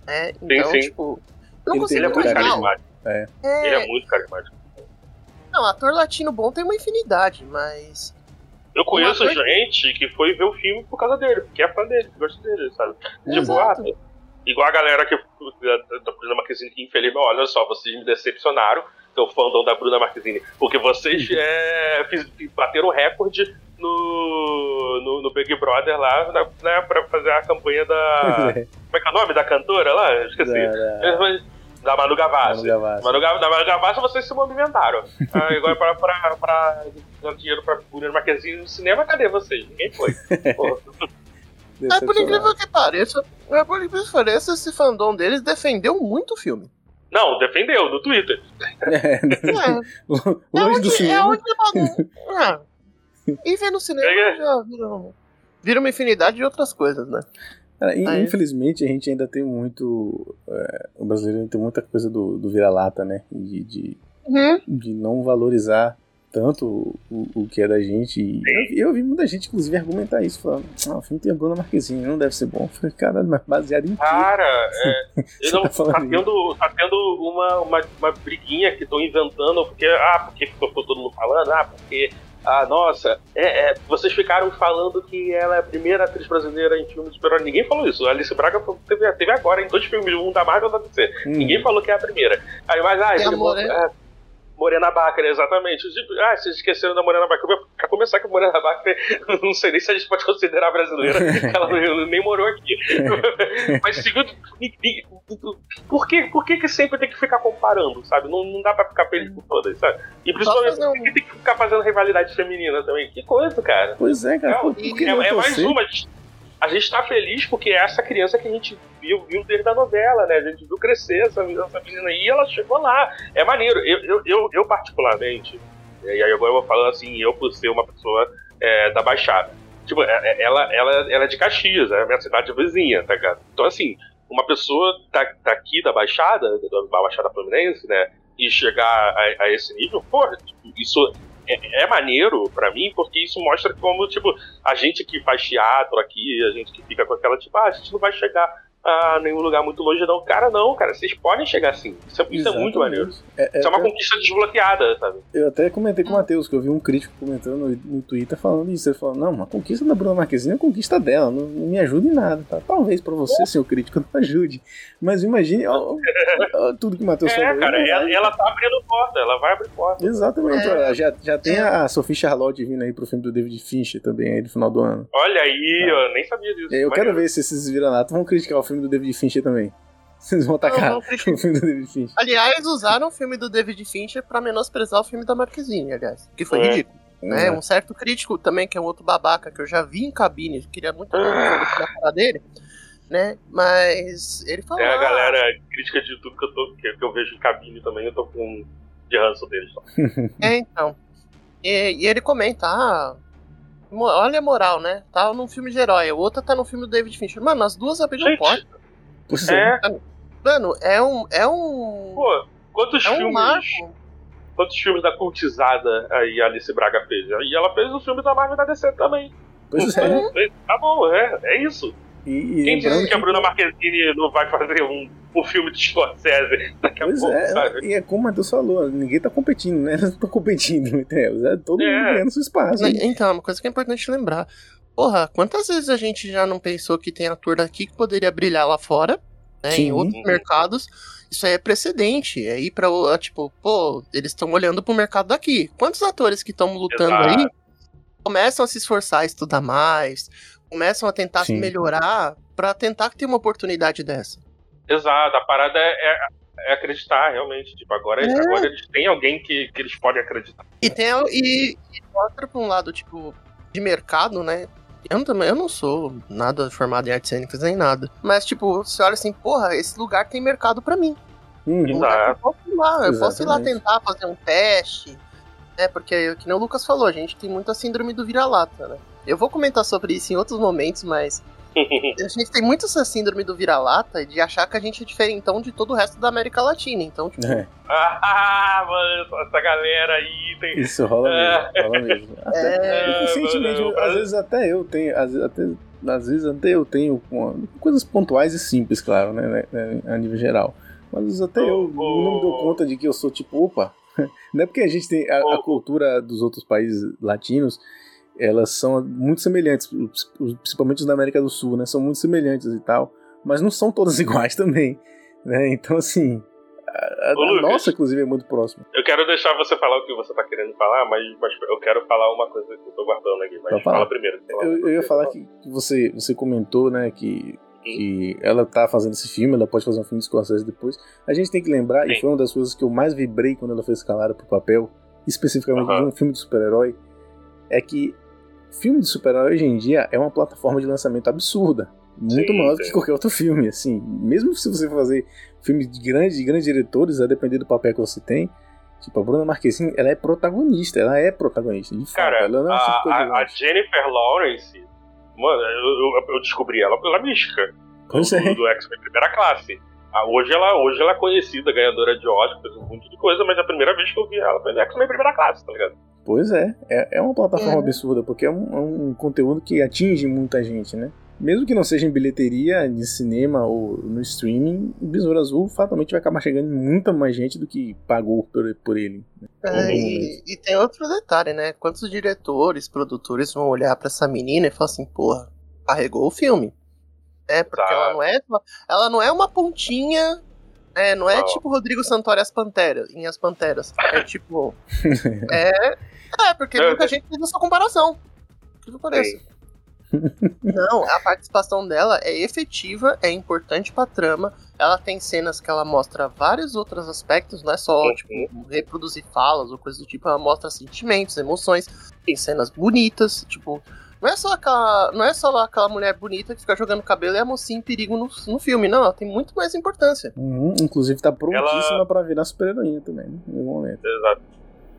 É, então, sim, sim. tipo, não ele, ele é muito carismático. É. É... Ele é muito carismático. Não, ator latino bom tem uma infinidade, mas. Eu conheço ator... gente que foi ver o filme por causa dele, porque é fã dele, gosta dele, sabe? Tipo, ah, igual a galera que da Bruna Marquezine, que infelizmente, olha só, vocês me decepcionaram, teu fandom da Bruna Marquezine, porque vocês é, fiz, bateram recorde no, no, no, Big Brother lá, né, pra fazer a campanha da. Como é que é o nome da cantora lá? Esqueci. Da, da... da Manu Gavassi. Manu Gavassi. Manu, da Manu Gavassi vocês se movimentaram. ah, agora pra, pra, pra dar dinheiro pra Bruna Marquezine no cinema, cadê vocês? Ninguém foi. É por incrível que pareça, é por incrível que pareça, esse fandom deles defendeu muito o filme. Não, defendeu, no Twitter. É, é. longe é do cinema. É onde, é, e ver no cinema é. já vira, vira uma infinidade de outras coisas, né? Aí, infelizmente a gente ainda tem muito. É, o brasileiro tem muita coisa do, do vira-lata, né? De, de, uhum. de, não valorizar tanto o, o que é da gente. E eu, eu, vi muita gente, inclusive, argumentar isso, falando: ah, o filme tem a Bruna Marquezine, não deve ser bom. Eu falei, caralho, mas baseado em. Cara, é, não, tá, tá, tendo, tá tendo uma, uma, uma briguinha que estão inventando, porque, ah, porque ficou todo mundo falando, ah, porque ah, nossa, é, é, vocês ficaram falando que ela é a primeira atriz brasileira em filme de super Ninguém falou isso. A Alice Braga teve, teve agora em dois filmes, um da Marvel e um da DC. Hum. Ninguém falou que é a primeira. Aí, mas, ah, ele, é, Morena Bacra, exatamente. Ah, vocês esqueceram da Morena Bacra. Pra começar que a Morena Bacra, não sei nem se a gente pode considerar brasileira. Ela nem morou aqui. Mas segundo, por que, por que que sempre tem que ficar comparando, sabe? Não, não dá pra ficar feliz por todas, sabe? E principalmente por que tem que ficar fazendo rivalidade feminina também? Que coisa, cara. Pois é, cara. Por, por que é, é mais uma a gente tá feliz porque é essa criança que a gente viu, viu desde a novela, né? A gente viu crescer essa, essa menina e ela chegou lá. É maneiro. Eu, eu, eu, eu particularmente, e aí agora eu vou falando assim, eu por ser uma pessoa é, da Baixada. Tipo, é, é, ela, ela, ela é de Caxias, é a minha cidade vizinha, tá ligado? Então, assim, uma pessoa daqui tá, tá da Baixada, da Baixada Fluminense, né? E chegar a, a esse nível, porra, tipo, isso é, é maneiro para mim, porque isso mostra como, tipo, a gente que faz teatro aqui, a gente que fica com aquela, tipo, ah, a gente não vai chegar a nenhum lugar muito longe, não. Cara, não, cara, vocês podem chegar assim. Isso é, isso é muito maneiro. É, é, isso é uma conquista desbloqueada, sabe? Eu até comentei com o Matheus, que eu vi um crítico comentando no, no Twitter falando isso. Ele falou: não, a conquista da Bruna Marquezine é a conquista dela, não, não me ajuda em nada. Tá? Talvez pra você, senhor crítico, não ajude. Mas imagine ó, ó, tudo que o Matheus é, falou. Cara, ela, ela tá abrindo porta, ela vai abrir porta. Exatamente. É. Já, já tem a Sophie Charlotte vindo aí pro filme do David Fincher também aí no final do ano. Olha aí, eu nem sabia disso. Eu quero ver se esses vira-lata vão criticar o filme do David Fincher também. Vocês vão atacar não, não, o filme do David Fincher. Aliás, usaram o filme do David Fincher pra menosprezar o filme da Marquezine, aliás. Que foi é. ridículo. Né? Um certo crítico também, que é um outro babaca, que eu já vi em cabine, queria muito falar dele, né? Mas ele falou. É a galera crítica de tudo que eu, tô, que, eu vejo em cabine também, eu tô com de ranço deles. é, então. E, e, ele comenta, ah, olha a moral, né? Tá num filme de herói, o outro tá no filme do David Fincher. Mano, as duas abriram porta. Pois é. é. Mano, é um. É um. Pô, quantos é filmes. Um marco. Quantos filmes da cultizada aí a Alice Braga fez? E ela fez o filme da Marvel da DC também. Pois é. Tá bom, é, é isso. E, e Quem disse que a Bruna Marquezine não vai fazer um, um filme de Scorsese daqui a pois pouco, é, sabe? E é como o Matheus falou, ninguém tá competindo, né? Eles não estão competindo, entendeu? É todo é. mundo ganhando seu espaço. Então, uma coisa que é importante lembrar. Porra, quantas vezes a gente já não pensou que tem ator daqui que poderia brilhar lá fora? né, em outros mercados, isso aí é precedente. É ir pra, tipo, pô, eles estão olhando pro mercado daqui. Quantos atores que estão lutando Exato. aí começam a se esforçar a estudar mais, começam a tentar Sim. se melhorar para tentar ter uma oportunidade dessa? Exato, a parada é, é, é acreditar, realmente. Tipo, agora, é. agora eles têm alguém que, que eles podem acreditar. E tem e, e mostra pra um lado, tipo, de mercado, né? Eu, também, eu não sou nada formado em artes cênicas nem nada. Mas, tipo, você olha assim, porra, esse lugar tem mercado para mim. Exato. Eu posso ir lá, eu posso ir lá Exatamente. tentar fazer um teste. É, porque, que nem o Lucas falou, a gente tem muita síndrome do vira-lata, né? Eu vou comentar sobre isso em outros momentos, mas a gente tem muito essa síndrome do vira-lata de achar que a gente é diferentão de todo o resto da América Latina. Então, tipo, É, ah, mano, essa galera aí tem. isso rola mesmo, rola mesmo. Até, É, e recentemente, mano, às vezes até eu tenho, às, vezes até, às vezes até eu tenho uma- coisas pontuais e simples, claro, né, né, a nível geral. Mas às vezes até eu não me dou conta de que eu sou tipo, opa, não é porque a gente tem a, a cultura dos outros países latinos, elas são muito semelhantes, principalmente os da América do Sul, né, são muito semelhantes e tal, mas não são todas iguais também, né, então assim, a, a- Ô, a Lucas. nossa inclusive é muito próxima. Eu quero deixar você falar o que você tá querendo falar, mas, mas eu quero falar uma coisa que eu tô guardando aqui. Mas fala primeiro. Eu, eu ia falar que, que você, você comentou, né, que, que ela tá fazendo esse filme, ela pode fazer um filme de Scorsese depois. A gente tem que lembrar, e Sim. foi uma das coisas que eu mais vibrei quando ela foi escalada pro papel, especificamente Aham. de um filme de super-herói, é que filme de super-herói hoje em dia é uma plataforma de lançamento absurda. Muito Sim, maior do que qualquer outro filme, assim. Mesmo se você fazer filme de grandes, de grandes diretores, a depender do papel que você tem, Tipo, a Bruna Marquezine, ela é protagonista, ela é protagonista, de fato. Cara, ela não é a, tipo a- a. Jennifer Lawrence, mano, eu, eu- eu descobri ela pela mística. Pois do, é. do X-Men primeira classe. Ah, hoje, ela, hoje ela é conhecida, ganhadora de Oscar, fez um monte de coisa, mas a primeira vez que eu vi ela foi no X-Men primeira classe, tá ligado? Pois é, é, é uma plataforma É. absurda, porque é um, é um conteúdo que atinge muita gente, né? Mesmo que não seja em bilheteria, de cinema ou no streaming, o Besouro Azul fatalmente vai acabar chegando em muita mais gente do que pagou por, por ele. É, Uhum. e, e tem outro detalhe, né? Quantos diretores, produtores vão olhar pra essa menina e falar assim, porra, carregou o filme. É, porque Tá. ela não é. Ela não é uma pontinha. É, não é tipo Rodrigo Santoro e as Panteras, em As Panteras. É tipo. é. É, porque É, muita é. gente fez essa comparação. Que pareça. Não, a participação dela é efetiva, é importante pra trama. Ela tem cenas que ela mostra vários outros aspectos, não é só, Uhum. tipo, reproduzir falas ou coisa do tipo, ela mostra sentimentos, emoções, tem cenas bonitas, tipo. Não é só aquela. Não é só aquela mulher bonita que fica jogando cabelo e a mocinha em perigo no, no filme, não, ela tem muito mais importância. Uhum, inclusive tá prontíssima pra virar super-heroína também, né? Em algum momento. Exato.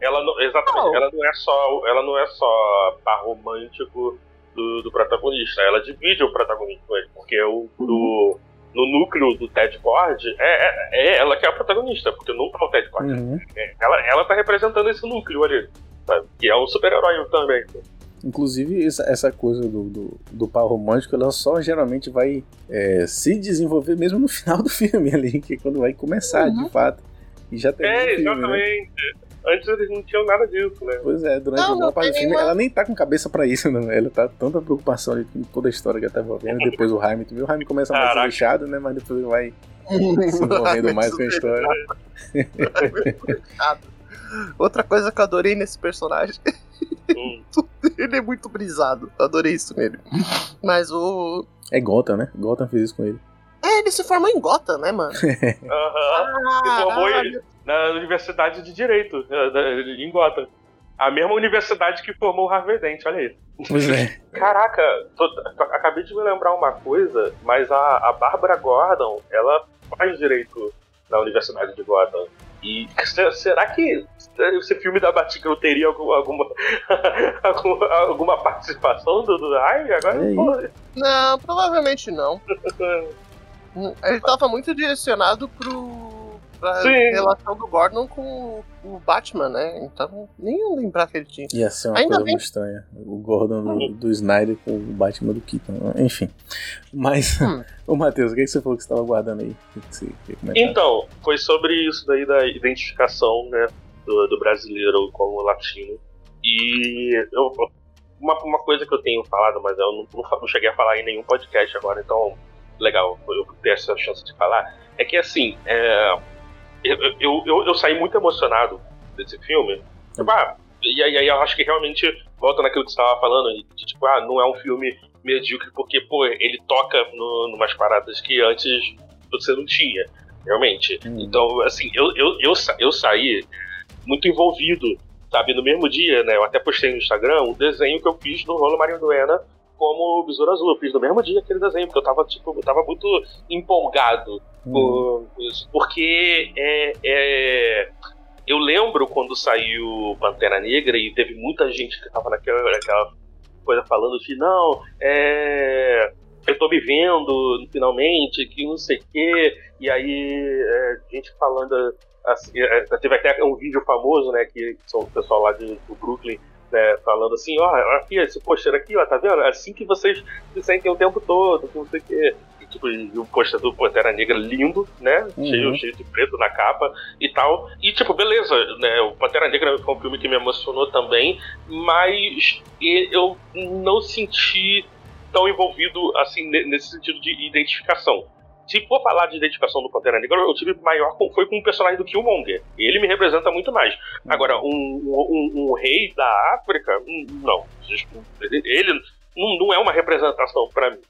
Ela não, exatamente, Não. ela não é só, ela não é só par romântico do, do protagonista, ela divide o protagonismo com ele, porque o, do- no núcleo do Ted Cord é, é, é ela que é a protagonista, porque não tá o Ted Cord. Uhum. É, ela, ela tá representando esse núcleo ali, sabe? que é um super-herói também. Inclusive, essa, essa coisa do, do, do par romântico, ela só geralmente vai é, se desenvolver mesmo no final do filme ali, que é quando vai começar, Uhum. de fato. E já termina É, filme, né? Antes eles não tinham nada disso, né? Pois é, durante Não, a maior não parte do filme, nenhuma- ela nem tá com cabeça pra isso, não. Ela tá tanta preocupação ali com toda a história que ela tá envolvendo. Depois o Jaime, tu viu? O Jaime começa mais Caraca. deixado, né? Mas depois ele vai se envolvendo mais com a história. Outra coisa que eu adorei nesse personagem, Hum. ele é muito brisado. Eu adorei isso nele. Mas o. É Gotham, né? Gotham fez isso com ele. É, ele se formou em Gotham, né, mano? Aham. Se formou. Na Universidade de Direito, eh, da- em Gotham. A mesma universidade que formou o Harvey Dent, olha aí. Pois é. Caraca, tô- tô- acabei de me lembrar uma coisa, mas a, a Bárbara Gordon, ela faz direito na Universidade de Gotham. E se- será que esse filme da Batica não teria algum- alguma, alguma, alguma participação do, do Jaime? Agora, pô, Não, provavelmente não. Ele tava muito direcionado pro. Pra Sim. relação do Gordon com o Batman, né? Então, nem eu lembrar que ele tinha. Ia ser uma Ainda coisa bem- muito estranha. O Gordon do, do Snyder com o Batman do Keaton. Enfim. Mas, Hum. ô Matheus, o que, que você falou que você tava guardando aí? O que que você comentar? Então, foi sobre isso daí da identificação, né, do, do brasileiro como latino. E eu, uma, uma coisa que eu tenho falado, mas eu não, não não cheguei a falar em nenhum podcast agora, então legal eu ter essa chance de falar, é que assim, é, eu, eu, eu, eu saí muito emocionado desse filme. Tipo, ah, e aí eu acho que realmente volta naquilo que você estava falando, de, tipo, ah, não é um filme medíocre porque, pô, ele toca no, numas paradas que antes você não tinha, realmente. Hum. Então, assim, eu, eu, eu, eu saí muito envolvido, sabe? No mesmo dia, né? Eu até postei no Instagram o desenho que eu fiz do Rolo Marinho Duena como Besouro Azul. Eu fiz no mesmo dia aquele desenho, porque eu tava, tipo, eu tava muito empolgado Uhum. Porque é, é, eu lembro quando saiu Pantera Negra e teve muita gente que tava naquela, naquela coisa falando de não, é, eu tô me vendo finalmente, que não sei o quê, e aí é, gente falando assim, é, teve até um vídeo famoso, né, que são o pessoal lá de, do Brooklyn né, falando assim, ó, oh, aqui, esse pôster aqui, ó, tá vendo? É assim que vocês se sentem o tempo todo, que não sei o quê. E, o pôster do Pantera Negra lindo, né? Uhum. Cheio, cheio de preto na capa e tal. E, tipo, beleza, né? O Pantera Negra foi um filme que me emocionou também, mas eu não senti tão envolvido, assim, nesse sentido de identificação se for falar de identificação do Pantera Negra, eu tive maior foi com o personagem do Killmonger. Ele me representa muito mais. Agora, um, um, um rei da África, hum, não. Ele não, não é uma representação para mim.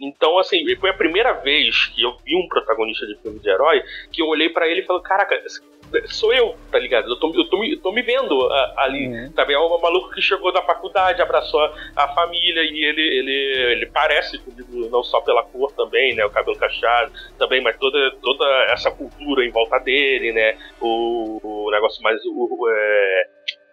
Então, assim, foi a primeira vez que eu vi um protagonista de filme de herói que eu olhei para ele e falei, caraca, sou eu, tá ligado? Eu tô, eu tô, eu tô me vendo uh, ali, uhum. sabe? É um maluco que chegou da faculdade, abraçou a, a, família e ele, ele, ele parece comigo, não só pela cor também, né? O cabelo cacheado também, mas toda, toda essa cultura em volta dele, né? O, o negócio mais. O, é,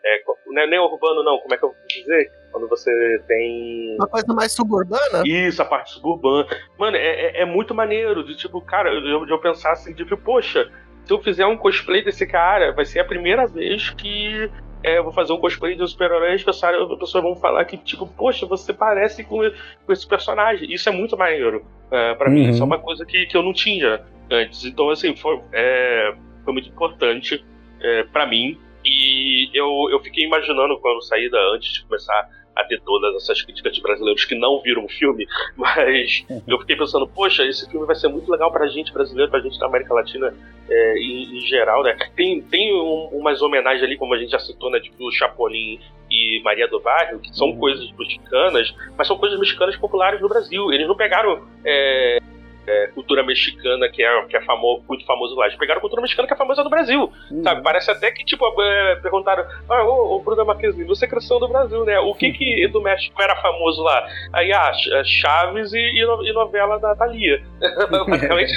é, não é nem urbano, não, como é que eu vou dizer? Quando você tem. Uma coisa mais suburbana? Isso, a parte suburbana. Mano, é, é, é muito maneiro. De tipo, cara, eu, eu pensar assim, tipo, poxa, se eu fizer um cosplay desse cara, vai ser a primeira vez que é, eu vou fazer um cosplay de um super-herói e as pessoas vão falar que, tipo, poxa, você parece com, com esse personagem. Isso é muito maneiro é, para uhum. mim. Isso é uma coisa que, que eu não tinha antes. Então, assim, foi, é, foi muito importante é, para mim. E eu, eu fiquei imaginando quando saí da, antes de começar a ter todas essas críticas de brasileiros que não viram o filme, mas eu fiquei pensando, poxa, esse filme vai ser muito legal pra gente brasileiro, pra gente da América Latina é, em, em, geral, né? Tem, tem um, umas homenagens ali, como a gente já citou, né? Tipo Chapolin e Maria do Bairro, que são uhum. coisas mexicanas, mas são coisas mexicanas populares no Brasil. Eles não pegaram é, é, cultura mexicana que é, que é famoso, muito famoso lá. Eles pegaram cultura mexicana que é famosa no Brasil, uhum. sabe? Parece até que, tipo, é, perguntaram, ah, ô, ô Bruno Marquezine, você cresceu no Brasil, né? O que que do México era famoso lá? Aí, ah, é Chaves e, e novela da Thalia. Basicamente.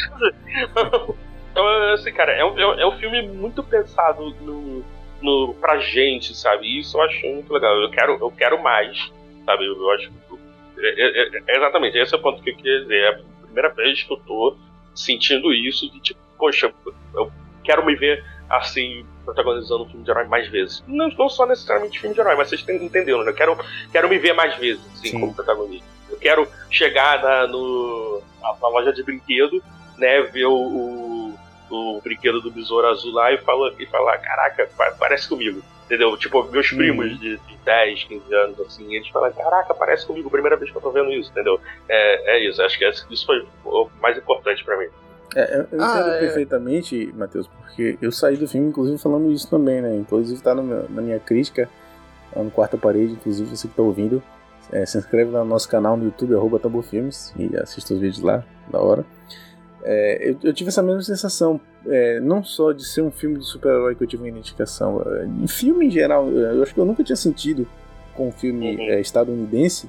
então, assim, cara, é um, é um filme muito pensado no, no, pra gente, sabe? E isso eu acho muito legal. Eu quero, eu quero mais, sabe? Eu, eu acho é, é, é, exatamente, esse é o ponto que eu queria dizer. Primeira vez que eu tô sentindo isso, de tipo, poxa, eu quero me ver assim, protagonizando um filme de herói mais vezes. Não, não só necessariamente filme de herói, mas vocês entenderam, né? Eu quero, quero me ver mais vezes, assim, Sim. como protagonista. Eu quero chegar na, no, na, loja de brinquedo, né, ver o, o, o, brinquedo do Besouro Azul lá e, fala, e falar, caraca, parece comigo. Entendeu? Tipo, meus uhum. primos de, de 10, 15 anos, assim, eles falam, caraca, parece comigo, primeira vez que eu tô vendo isso, entendeu? É, é isso, acho que isso foi o mais importante para mim. É, eu entendo ah, é... perfeitamente, Matheus, porque eu saí do filme, inclusive, falando isso também, né? Inclusive tá no meu, na minha crítica, no quarto parede, inclusive, você que tá ouvindo, é, se inscreve no nosso canal no YouTube, arroba Filmes, e assista os vídeos lá, da hora. É, eu, eu, tive essa mesma sensação, é, não só de ser um filme de super-herói que eu tive uma identificação, é, em filme em geral, eu acho que eu nunca tinha sentido com um filme uhum. É, estadunidense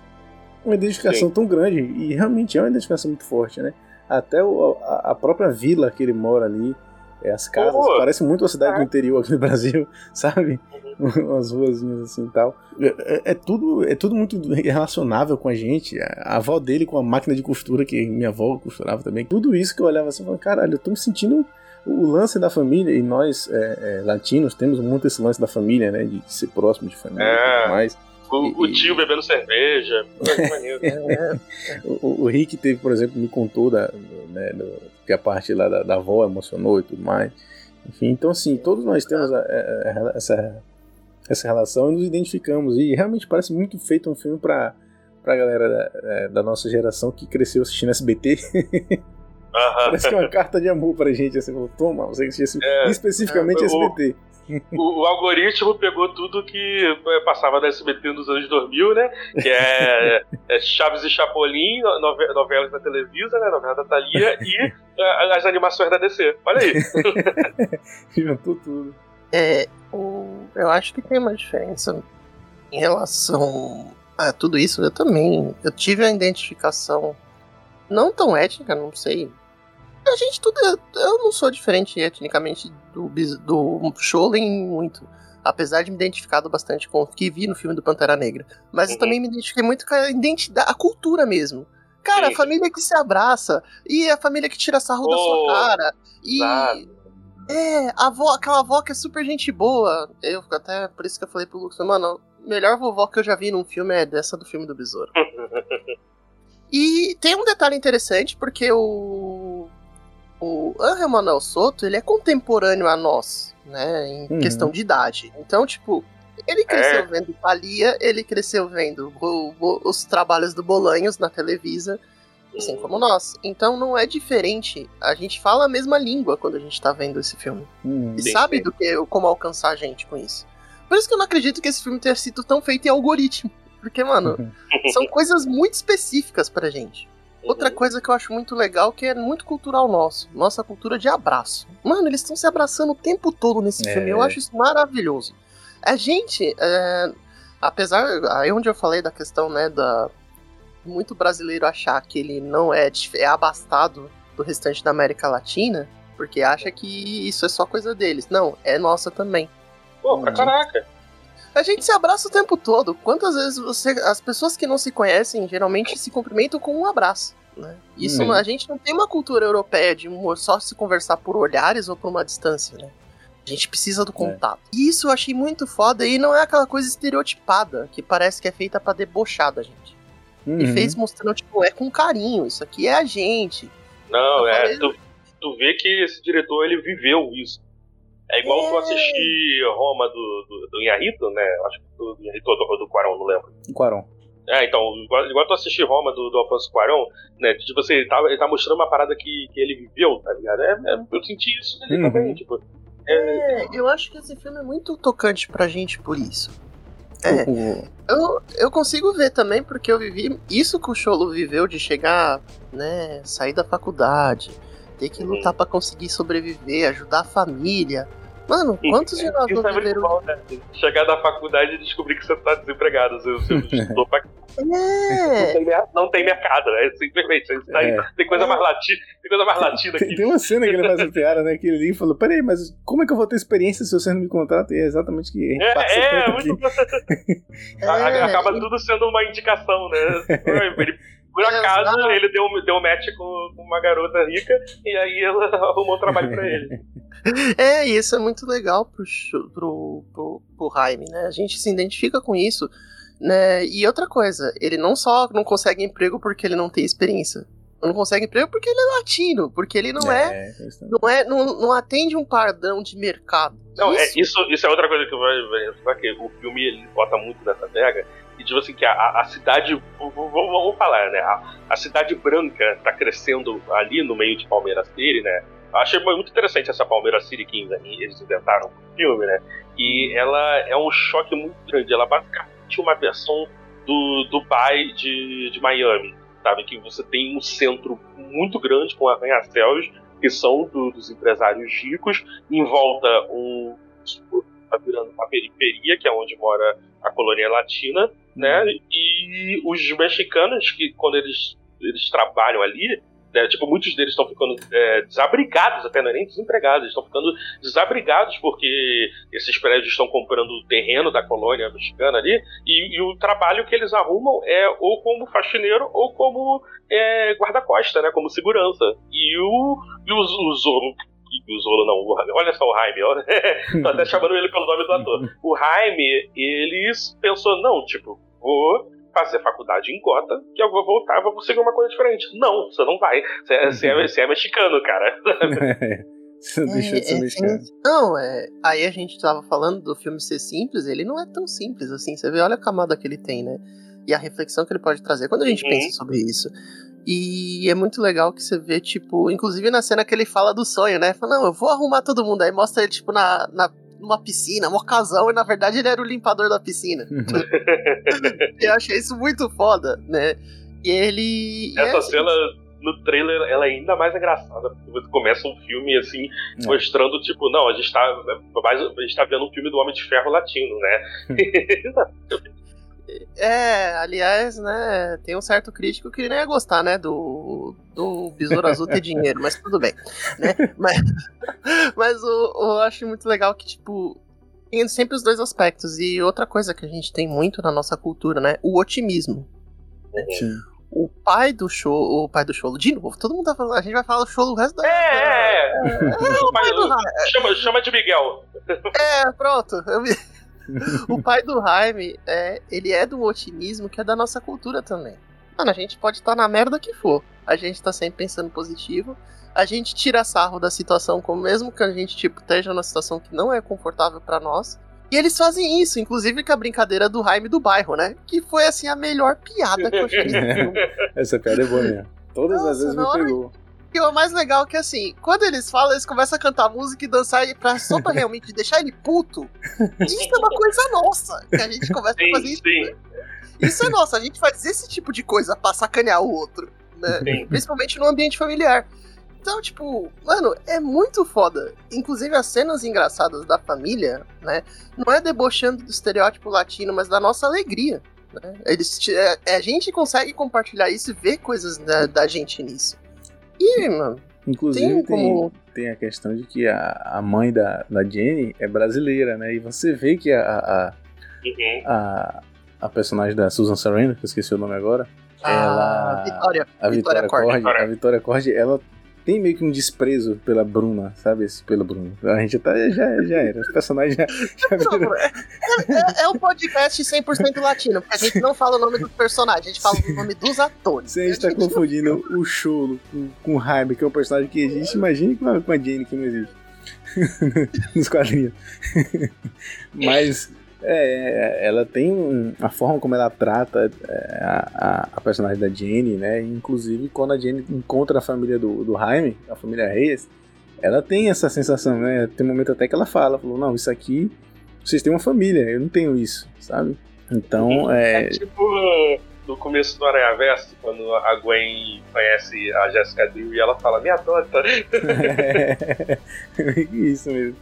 uma identificação Sim. tão grande, e realmente é uma identificação muito forte, né? Até o, a, a, própria vila que ele mora ali, é, as casas, oh, parece muito a cidade é. do interior aqui no Brasil, sabe? Umas ruazinhas assim e tal. É, é, é, tudo, é tudo muito relacionável com a gente. A, avó dele com a máquina de costura, que minha avó costurava também. Tudo isso que eu olhava assim e falava, caralho, eu tô me sentindo o lance da família, e nós é, é, latinos temos muito esse lance da família, né? De ser próximo de família e tudo mais. O, o, tio bebendo cerveja. o, o, Rick teve, por exemplo, me contou da, né, do, que a parte lá da, da avó emocionou e tudo mais. Enfim, então assim, todos nós temos a, a, a, essa, essa relação e nos identificamos. E realmente parece muito feito um filme pra, pra galera da, é, da nossa geração que cresceu assistindo SBT. Parece que é uma carta de amor pra gente, assim, falou, toma, você assistiu é, especificamente é, SBT. O, o, algoritmo pegou tudo que é, passava da SBT nos anos 2000, né? Que é, é Chaves e Chapolin, novelas da Televisa, né? Novela da Thalia e é, as animações da DC. Olha aí. Juntou tudo. É, o, eu acho que tem uma diferença em relação a tudo isso. Eu também. Eu tive a identificação não tão étnica, não sei A gente tudo. Eu não sou diferente etnicamente do, do Sholem muito. Apesar de me identificar bastante com o que vi no filme do Pantera Negra. Mas uhum. eu também me identifiquei muito com a identidade, a cultura mesmo. Cara, Sim. a família que se abraça, e a família que tira sarro oh, da sua cara. E. Claro. É, a avó, aquela avó que é super gente boa. Eu até por isso que eu falei pro Lucas, mano, a melhor vovó que eu já vi num filme é dessa do filme do Besouro. e tem um detalhe interessante, porque o. O Angel Manuel Soto, ele é contemporâneo a nós, né? Em uhum. questão de idade. Então, tipo, ele cresceu é. vendo Thalia, ele cresceu vendo o, o, os trabalhos do Bolanhos na Televisa, assim como nós. Então não é diferente. A gente fala a mesma língua quando a gente tá vendo esse filme. Hum, e sabe sim. do que como alcançar a gente com isso. Por isso que eu não acredito que esse filme tenha sido tão feito em algoritmo. Porque, mano, são coisas muito específicas pra gente. Outra uhum. coisa que eu acho muito legal, que é muito cultural nosso. Nossa cultura de abraço. Mano, eles estão se abraçando o tempo todo nesse é. filme. Eu acho isso maravilhoso. A gente, é, apesar, aí onde eu falei da questão, né, da muito brasileiro achar que ele não é, é abastado do restante da América Latina, porque acha que isso é só coisa deles. Não, é nossa também. Pô, pra caraca. A gente se abraça o tempo todo. Quantas vezes você. As pessoas que não se conhecem geralmente se cumprimentam com um abraço. Né? Isso hum. a gente não tem uma cultura europeia de só se conversar por olhares ou por uma distância, né? A gente precisa do é. contato. É. E isso eu achei muito foda e não é aquela coisa estereotipada que parece que é feita para debochar da gente. Uhum. Ele fez mostrando, tipo, é com carinho, isso aqui é a gente. Não, é. Falei... Tu, tu vê que esse diretor ele viveu isso. É igual é... tu assistir Roma do, do, do Inharito, né? Acho que do Inharito ou do Quaron, não lembro. Quaron. É, então, igual, igual tu assistir Roma do, do Alfonso Cuarón, né? Tipo, você, ele tá, ele tá mostrando uma parada que, que ele viveu, tá ligado? É, é eu senti isso nele uhum. também, tipo. É, eu acho que esse filme é muito tocante pra gente por isso. É, uhum. eu, eu consigo ver também porque eu vivi isso que o Cholo viveu de chegar, né, sair da faculdade, ter que lutar uhum. para conseguir sobreviver, ajudar a família. Mano, quantos de nós não é viveram... Bom, né? Chegar da faculdade e descobrir que você tá desempregado, você, você estudou pra é. Não, tem, não tem mercado, né? Simplesmente. Tá é. tem, coisa mais latina, tem coisa mais latina aqui. Tem uma cena que ele faz a piada, né? Que ele liga e falou: Peraí, mas como é que eu vou ter experiência se você não me contrata? E é exatamente o que a gente é, passa é, muito... é, Acaba tudo sendo uma indicação, né? Ele, por acaso, ele deu, deu match com, com uma garota rica e aí ela arrumou um trabalho pra ele. É, e isso é muito legal pro, pro, pro, pro Jaime, né? A gente se identifica com isso. Né? E outra coisa, ele não só não consegue emprego porque ele não tem experiência. Não consegue emprego porque ele é latino, porque ele não é, é não é não, não atende um padrão de mercado. Não, isso, é, isso, isso é outra coisa que vai que o filme ele bota muito nessa pega e tipo assim que a, a cidade vamos falar né? A, a, cidade branca tá crescendo ali no meio de Palmeiras City né? Achei muito interessante essa Palmeiras City que eles inventaram no filme né? E ela é um choque muito grande. Ela basicamente uma versão do Dubai de, de Miami, sabe? Que você tem um centro muito grande com arranha-céus que são do, dos empresários ricos, em volta um tá virando uma periferia, que é onde mora a colônia latina, né? Uhum. E os mexicanos que quando eles eles trabalham ali, né? Tipo, muitos deles estão ficando é, desabrigados, até não é nem desempregados, estão ficando desabrigados porque esses prédios estão comprando o terreno da colônia mexicana ali e, e, o trabalho que eles arrumam é ou como faxineiro ou como é, guarda-costa, né? Como segurança. E o, e o, o Zoro o Zolo não, olha só o Jaime, olha, tô até chamando ele pelo nome do ator. O Jaime, eles pensou, não, tipo, vou fazer faculdade em Gota, que eu vou voltar, vou conseguir uma coisa diferente. Não, você não vai. Você é, você é, você é mexicano, cara. Você deixou de ser é, mexicano. Não, é. Aí a gente tava falando do filme ser simples, ele não é tão simples assim. Você vê, olha a camada que ele tem, né? E a reflexão que ele pode trazer quando a gente uhum. pensa sobre isso. E é muito legal que você vê, tipo, inclusive na cena que ele fala do sonho, né? Fala, não, eu vou arrumar todo mundo. Aí mostra ele, tipo, na, na numa piscina, um casal, e na verdade ele era o limpador da piscina. eu achei isso muito foda, né? E ele. Essa é, cena no trailer ela é ainda mais engraçada, porque você começa um filme assim, é. mostrando, tipo, não, a gente tá. Mais, a gente tá vendo um filme do Homem de Ferro latino, né? É, aliás, né, tem um certo crítico que nem ia gostar, né, do, do Besouro Azul ter dinheiro, mas tudo bem, né? Mas, mas eu, eu acho muito legal que, tipo, tem sempre os dois aspectos. E outra coisa que a gente tem muito na nossa cultura, né? O otimismo. Sim. O pai do show, o pai do show, de novo, todo mundo tá falando, a gente vai falar do show do resto da. É, é, é. É, o pai do. Chama, chama de Miguel. É, pronto. eu me- o pai do Jaime, é, ele é do otimismo que é da nossa cultura também. Mano, a gente pode estar na merda que for. A gente tá sempre pensando positivo. A gente tira sarro da situação, como mesmo que a gente tipo, esteja numa situação que não é confortável pra nós. E eles fazem isso, inclusive com a brincadeira do Jaime do bairro, né? Que foi assim a melhor piada que eu achei. Essa piada é boa mesmo. Todas Nossa, as vezes me pegou. E o mais legal é que assim, quando eles falam, eles começam a cantar música e dançar pra, só pra realmente deixar ele puto. Isso é uma coisa nossa. Que a gente começa a fazer Sim, isso. sim, Isso é nosso, a gente faz esse tipo de coisa pra sacanear o outro, né? sim. Principalmente no ambiente familiar. Então, tipo, mano, é muito foda. Inclusive as cenas engraçadas da família, né? Não é debochando do estereótipo latino, mas da nossa alegria. Né? Eles, te- é, a gente consegue compartilhar isso e ver coisas da, da gente nisso. E, mano, Inclusive Tem como- tem a questão de que a, a mãe da, da Jenny é brasileira, né? E você vê que a, a, Uhum. a, a personagem da Susan Sarandon, que eu esqueci o nome agora, a Ela- Vitória, a Vitória Vitória a Vitória Cord, ela tem meio que um desprezo pela Bruna, sabe? Esse, pela Bruna. A gente até já, já era. Os personagens já, já. Não, é, é- é um podcast 100% latino, porque a gente não fala o nome dos personagens, a gente fala o nome dos atores. Se a gente tá confundindo o Cholo com, com o Jaime, que é um personagem que existe, imagine com a, com a Jane que não existe. Nos quadrinhos. Mas é, ela tem um- a forma como ela trata é, a, a- a personagem da Jenny, né? Inclusive quando a Jenny encontra a família do, do Jaime, a família Reyes, ela tem essa sensação, né? Tem um momento até que ela fala, falou, não, isso aqui, vocês têm uma família, eu não tenho isso, sabe? Então, é, É tipo no começo do Aranha Verso, quando a Gwen conhece a Jessica Drew e ela fala, me adota. isso mesmo.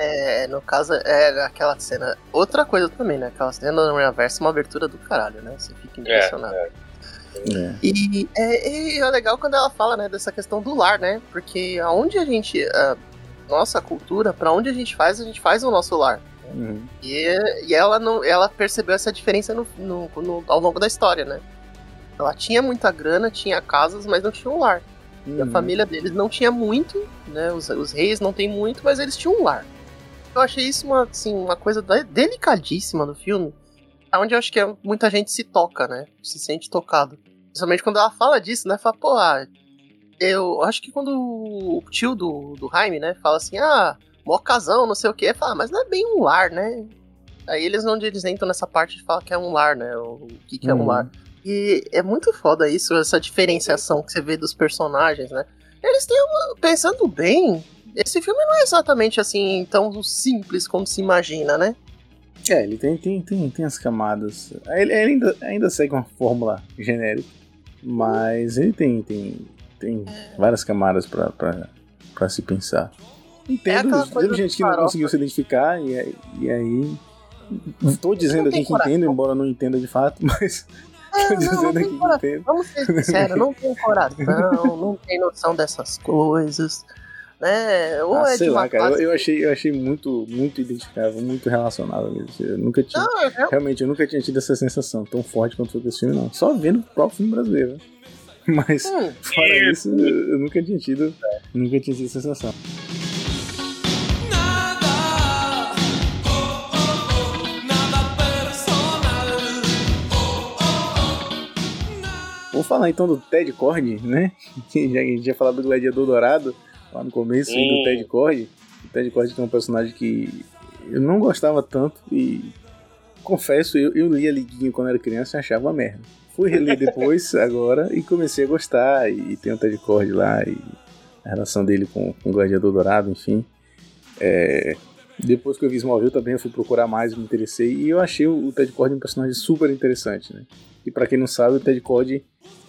É, no caso, é aquela cena. Outra coisa também, né? Aquela cena do Reverso é uma abertura do caralho, né? Você fica impressionado. É. E é, e é legal quando ela fala, né, dessa questão do lar, né? Porque aonde a gente. A nossa cultura, pra onde a gente faz, a gente faz o nosso lar. Uhum. E, e ela não, ela percebeu essa diferença no, no- no- ao longo da história, né? Ela tinha muita grana, tinha casas, mas não tinha um lar. E a Uhum. família deles não tinha muito, né? Os, os reis não têm muito, mas eles tinham um lar. Eu achei isso uma, assim, uma coisa de- delicadíssima no filme, onde eu acho que é- muita gente se toca, né? Se sente tocado. Principalmente quando ela fala disso, né? Fala, pô, ah, eu acho que quando o tio do, do Jaime, né, fala assim, ah, mó casão, não sei o quê, fala, mas não é bem um lar, né? Aí eles onde eles entram nessa parte de falar que é um lar, né? O, o que, que é um Uhum. lar. E é muito foda isso, essa diferenciação que você vê dos personagens, né? Eles têm uma. Pensando bem, esse filme não é exatamente assim tão simples como se imagina, né? É, ele tem, tem, tem, tem as camadas. Ele, ele ainda, ainda segue uma fórmula genérica, mas ele tem, tem, tem várias camadas pra, pra, pra se pensar. Entendo, coisa teve gente que não conseguiu se identificar, e, aí- e aí. Tô dizendo Não aqui que entendo, embora não entenda de fato, mas É, tô não, dizendo não aqui tem que entendo. Vamos ser sinceros, não tem coração, não tem noção dessas coisas, né? Ou Ah, é sei de uma lá, cara, eu, classe- eu achei, eu achei muito, muito identificável, muito relacionável mesmo. Eu nunca tinha. Não, eu- eu- Realmente, eu nunca tinha tido essa sensação tão forte quanto foi com esse filme, não. Só vendo o próprio filme brasileiro. né? Mas, hum, fora isso, eu nunca tinha tido. Nunca tinha tido essa sensação. Vamos falar então do Ted Cord, né? Que já, a gente já falado do Gladiador Dourado lá no começo, e do Sim. Ted Cord. O Ted Cord é um personagem que eu não gostava tanto e confesso, eu, eu li a Liguinha quando era criança e achava uma merda. Fui reler depois, agora, e comecei a gostar. E tem o Ted Cord lá, e a relação dele com, com o Gladiador Dourado, enfim. É, depois que eu vi Smallville também eu fui procurar mais, me interessei. E eu achei o Ted Cord um personagem super interessante, né? E pra quem não sabe, o Ted Cord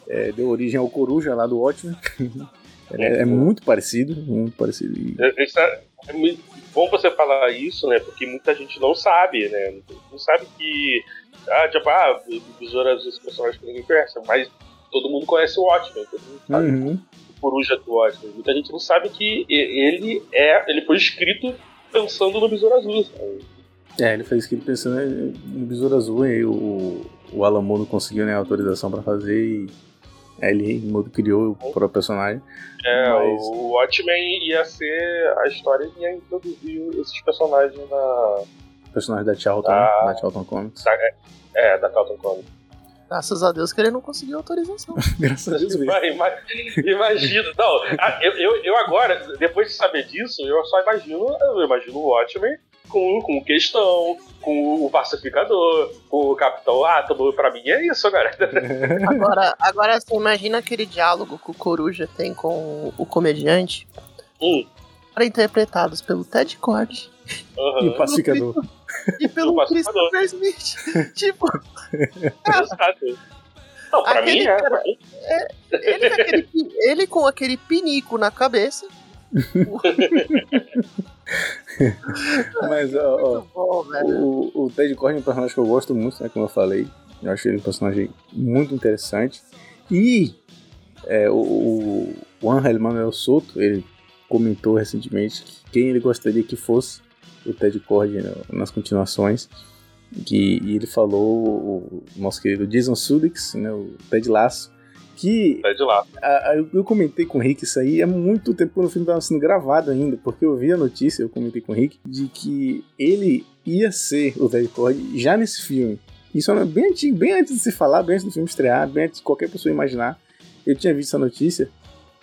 é, deu origem ao Coruja lá do Watchmen. É, é muito parecido, muito parecido. E- É, isso é, é muito bom você falar isso, né? Porque muita gente não sabe, né? Não sabe que. Ah, tipo, ah, o Besouro Azul, esse personagem que ninguém conhece. Mas todo mundo conhece o Watchmen, todo mundo sabe Uhum. o Coruja do Watchmen. Muita gente não sabe que ele é, ele foi escrito pensando no Besouro Azul. sabe? É, ele fez aquilo pensando no Besouro Azul e aí o, o Alan Moore não conseguiu né, a autorização pra fazer e ele modo criou o próprio personagem. É, Mas- o Watchmen ia ser a história ia introduzir esses personagens na personagem da Charlton, Ah. da Charlton Comics. da, é, da Carlton Comics. Graças a Deus que ele não conseguiu autorização. Graças a Deus Imagina, não, eu, eu, eu agora, depois de saber disso, eu só imagino, eu imagino o Watchmen com, com o Questão, com o Pacificador, com o Capitão Átomo, pra mim é isso, cara. Agora, agora você imagina aquele diálogo que o Coruja tem com o comediante, Hum, para interpretados pelo Ted Cord aham. E o pacificador. e pelo. Christopher Smith. tipo, Exato. Não, pra Aquele mim é. cara- mim- ele com aquele, ele com aquele pinico na cabeça. Mas, ó, ó, bom, o, o Ted Kord é um personagem que eu gosto muito, né, como eu falei. Eu acho ele um personagem muito interessante. E é, o, o, Angel Manuel Soto, ele comentou recentemente que quem ele gostaria que fosse o Ted Kord né, nas continuações. Que, e ele falou o, o nosso querido Jason Sudeikis, né, o Ted Lasso, que Tá de lá. a- a- eu, eu comentei com o Rick isso aí há muito tempo quando o filme estava sendo gravado ainda, porque eu vi a notícia, eu comentei com o Rick, de que ele ia ser o Cord já nesse filme. Isso era bem antigo, bem antes de se falar, bem antes do filme estrear, bem antes de qualquer pessoa imaginar. Eu tinha visto essa notícia,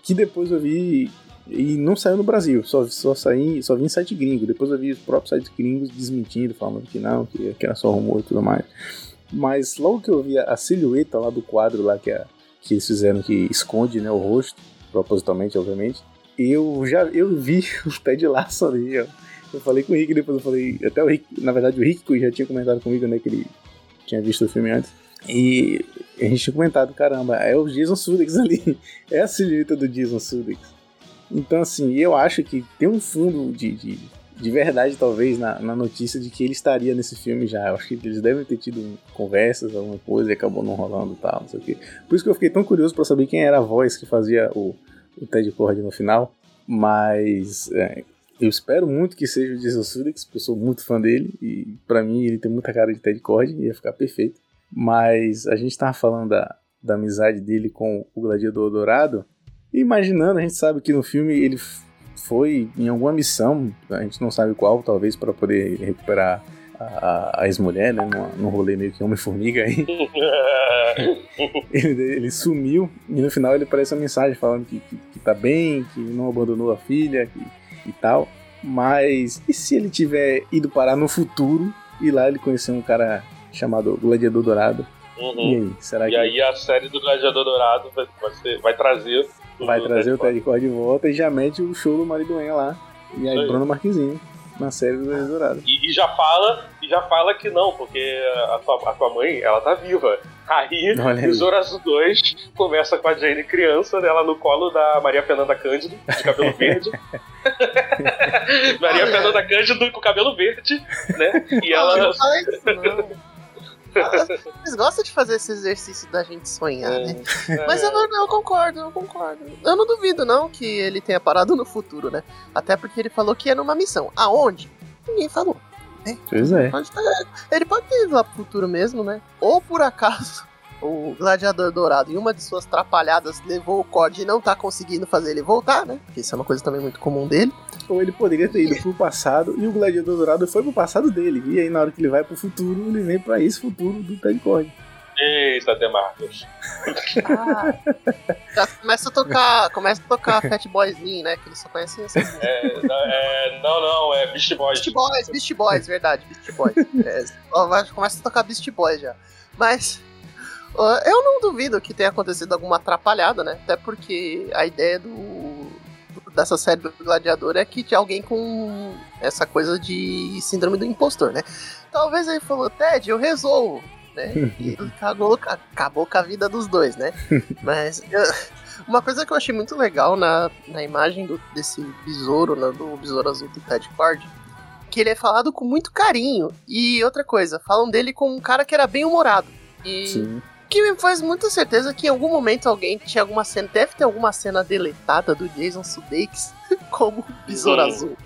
que depois eu vi e não saiu no Brasil, só, só, saí, só vi em site gringo. Depois eu vi os próprios sites gringos desmentindo, falando que não, que, que era só rumor e tudo mais. Mas logo que eu vi a, a silhueta lá do quadro lá que, a, que eles fizeram que esconde né, o rosto, propositalmente, obviamente, eu já eu vi o Ted Lasso ali, ó. Eu falei com o Rick, depois eu falei, até o Rick, na verdade o Rick já tinha comentado comigo, né, que ele tinha visto o filme antes. E a gente tinha comentado, caramba, é o Jason Sudeikis ali, é a silhueta do Jason Sudeikis. Então, assim, eu acho que tem um fundo de, de, de verdade, talvez, na, na notícia de que ele estaria nesse filme já. Eu acho que eles devem ter tido conversas, alguma coisa, e acabou não rolando e tal, não sei o quê. Por isso que eu fiquei tão curioso pra saber quem era a voz que fazia o, o Ted Cord no final. Mas é, eu espero muito que seja o Jason Sudeikis, porque eu sou muito fã dele. E pra mim ele tem muita cara de Ted Cord, ia ficar perfeito. Mas a gente tava falando da, da amizade dele com o Gladiador Dourado. E imaginando, a gente sabe que no filme ele foi em alguma missão, a gente não sabe qual, talvez para poder recuperar a, a- ex-mulher, né? Num rolê meio que Homem-Formiga aí. Ele, ele sumiu e no final ele aparece uma mensagem falando que, que, que tá bem, que não abandonou a filha que- e tal. Mas e se ele tiver ido parar no futuro e lá ele conheceu um cara chamado Gladiador Dourado? Uhum. E aí, será E que aí a série do Gladiador Dourado vai, vai, ser- vai trazer. Vai trazer o Ted Cord de volta e já mete o show do Maridoen lá? E aí, Aí. Bruno Marquezinho na série do Gladiador Dourado. E, e já fala, e já fala que não, porque a tua, a tua mãe, ela tá viva. Aí, Olha os Horas 2 começa com a Jane criança, dela no colo da Maria Fernanda Cândido, de cabelo verde. Maria. Fernanda Cândido com cabelo verde, né? E Não, ela. Eles gostam de fazer esse exercício da gente sonhar, né? Mas eu, não- eu concordo, eu concordo. Eu não duvido, não, que ele tenha parado no futuro, né? Até porque ele falou que ia numa missão. Aonde? Ninguém falou. Pois é. Ter- ele pode ter ido lá pro futuro mesmo, né? Ou por acaso o Gladiador Dourado, em uma de suas trapalhadas, levou o Cord e não tá conseguindo fazer ele voltar, né? Porque isso é uma coisa também muito comum dele. Ou ele poderia ter ido pro passado e o Gladiador Dourado foi pro passado dele. E aí, na hora que ele vai pro futuro, ele vem pra esse futuro do Ted Cord. Eita, Demarcus. Ah, já começa a tocar, começa a tocar Fat Boyzinho, né? Que eles só conhecem músicas. É, não, é, não, não, é Beast Boys. Beast Boys, Beast Boys, verdade, Beast Boys. É, começa a tocar Beast Boys já. Mas eu não duvido que tenha acontecido alguma atrapalhada, né? Até porque a ideia do, dessa série do Gladiador é que tinha alguém com essa coisa de síndrome do impostor, né? Talvez ele falou, Ted, eu resolvo. Né? E ca- acabou com a vida dos dois, né? Mas eu- uma coisa que eu achei muito legal na, na imagem do- desse besouro, né, do besouro azul do Ted Cord, que ele é falado com muito carinho. E outra coisa, falam dele como um cara que era bem humorado. E Sim. Que me faz muita certeza que em algum momento alguém tinha alguma cena. Deve ter alguma cena deletada do Jason Sudeikis como Besouro. Azul.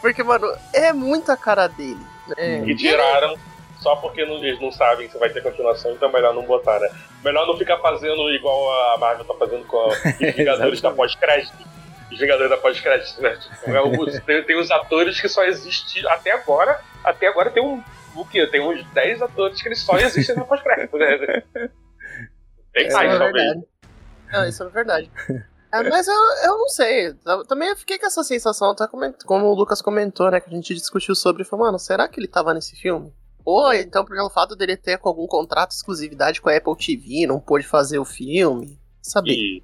Porque, mano, é muita cara dele. Né? Que tiraram só porque não- eles não sabem se vai ter continuação, então é melhor não botar, né? Melhor não ficar fazendo igual a Marvel tá fazendo com os Vingadores da pós-crédito. Os Vingadores da pós-crédito, né? Tipo, é tem, tem os atores que só existem até agora. Até agora tem um. O quê? Tem uns 10 atores que eles só existem na pós-crédito, né? Tem Isso mais, é talvez. verdade. Não, isso é verdade. É, mas eu, eu não sei. Eu também eu fiquei com essa sensação, até como, como o Lucas comentou, né? Que a gente discutiu sobre. Falou, mano, será que ele tava nesse filme? Ou então pelo fato dele ter com algum contrato de exclusividade com a Apple TV, não pôde fazer o filme. Saber. E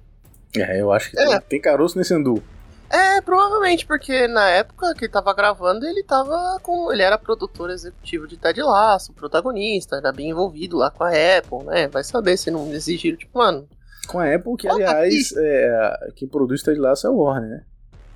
É, eu acho que É. tem, tem caroço nesse andu. É, provavelmente, porque na época que ele tava gravando, ele tava com. Ele era produtor executivo de Ted Lasso, protagonista, era bem envolvido lá com a Apple, né? Vai saber se não exigiram, tipo, mano, Com a Apple, que aliás, é, quem produz Ted Lasso é o Warner, né?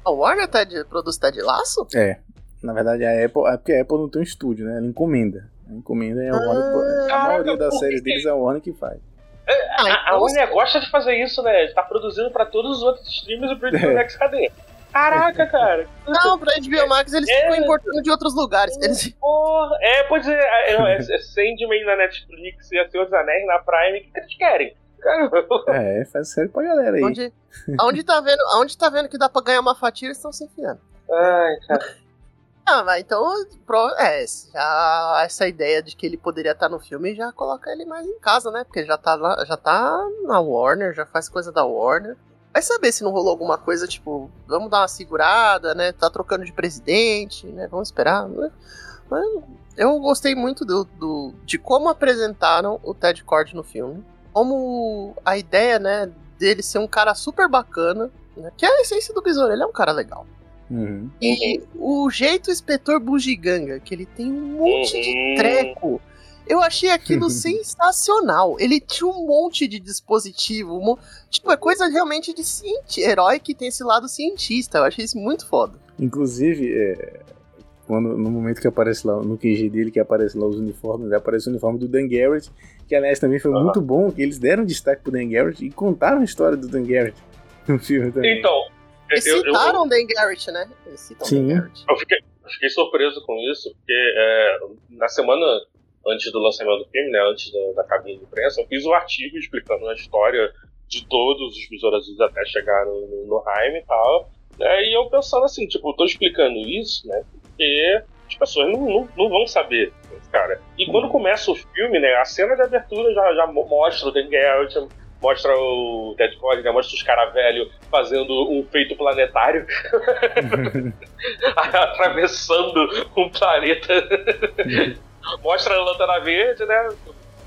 a Warner Ted, produz Ted Lasso? É. Na verdade, a Apple. É porque a Apple não tem um estúdio, né? Ela encomenda. A encomenda é a Warner. A Caraca, maioria das séries deles é a Warner que faz. Ah, A, a Warner gosta de fazer isso, né? Tá produzindo pra todos os outros streamers e pro HBO Max cadê? Caraca, cara. Não, pra HBO Max eles É. ficam importando de outros lugares. Eles... Porra. É, pois é, é, é, é Sandman na Netflix e a Senhor dos Anéis na Prime. O que, que eles querem? Caramba. É, faz série pra galera aí. Onde, aonde, tá vendo, aonde tá vendo que dá pra ganhar uma fatia, eles estão se enfiando. Ai, cara. Ah, mas então, é, já essa ideia de que ele poderia estar no filme já coloca ele mais em casa, né? Porque já tá, lá, já tá na Warner, já faz coisa da Warner. Vai saber se não rolou alguma coisa, tipo, vamos dar uma segurada, né? Tá trocando de presidente, né? Vamos esperar. né? Mas eu gostei muito do, do- de como apresentaram o Ted Cord no filme. Como a ideia, né, dele ser um cara super bacana, né? Que é a essência do Besouro, ele é um cara legal. Uhum. E o jeito inspetor bugiganga, que ele tem um monte Uhum. de treco. Eu achei aquilo sensacional. Ele tinha um monte de dispositivo. um Tipo, é coisa realmente de cienti... herói que tem esse lado cientista. Eu achei isso muito foda. Inclusive, é, quando, no momento que aparece lá, no QG dele, que aparece lá os uniformes, aparece o uniforme do Dan Garrett, que aliás também foi Aham. muito bom, que eles deram destaque pro Dan Garrett e contaram a história do Dan Garrett no filme também. Então, Eu, eu, citaram o Dan Garrett, né? Eles citam Sim. Dan Garrett. eu fiquei, fiquei surpreso com isso, porque é, na semana antes do lançamento do filme, né, antes da, da cabine de imprensa, eu fiz um artigo explicando a história de todos os Besouros Azuis até chegar no, no, no Heim e tal. né, e eu pensando assim, tipo, eu tô explicando isso, né, porque as pessoas não, não, não vão saber, cara. E quando começa o filme, né, a cena de abertura já, já mo- mostra o Dan Garrett, mostra o Ted Cord, né, mostra os caras velhos fazendo um feito planetário, atravessando um planeta. mostra a lanterna verde, né?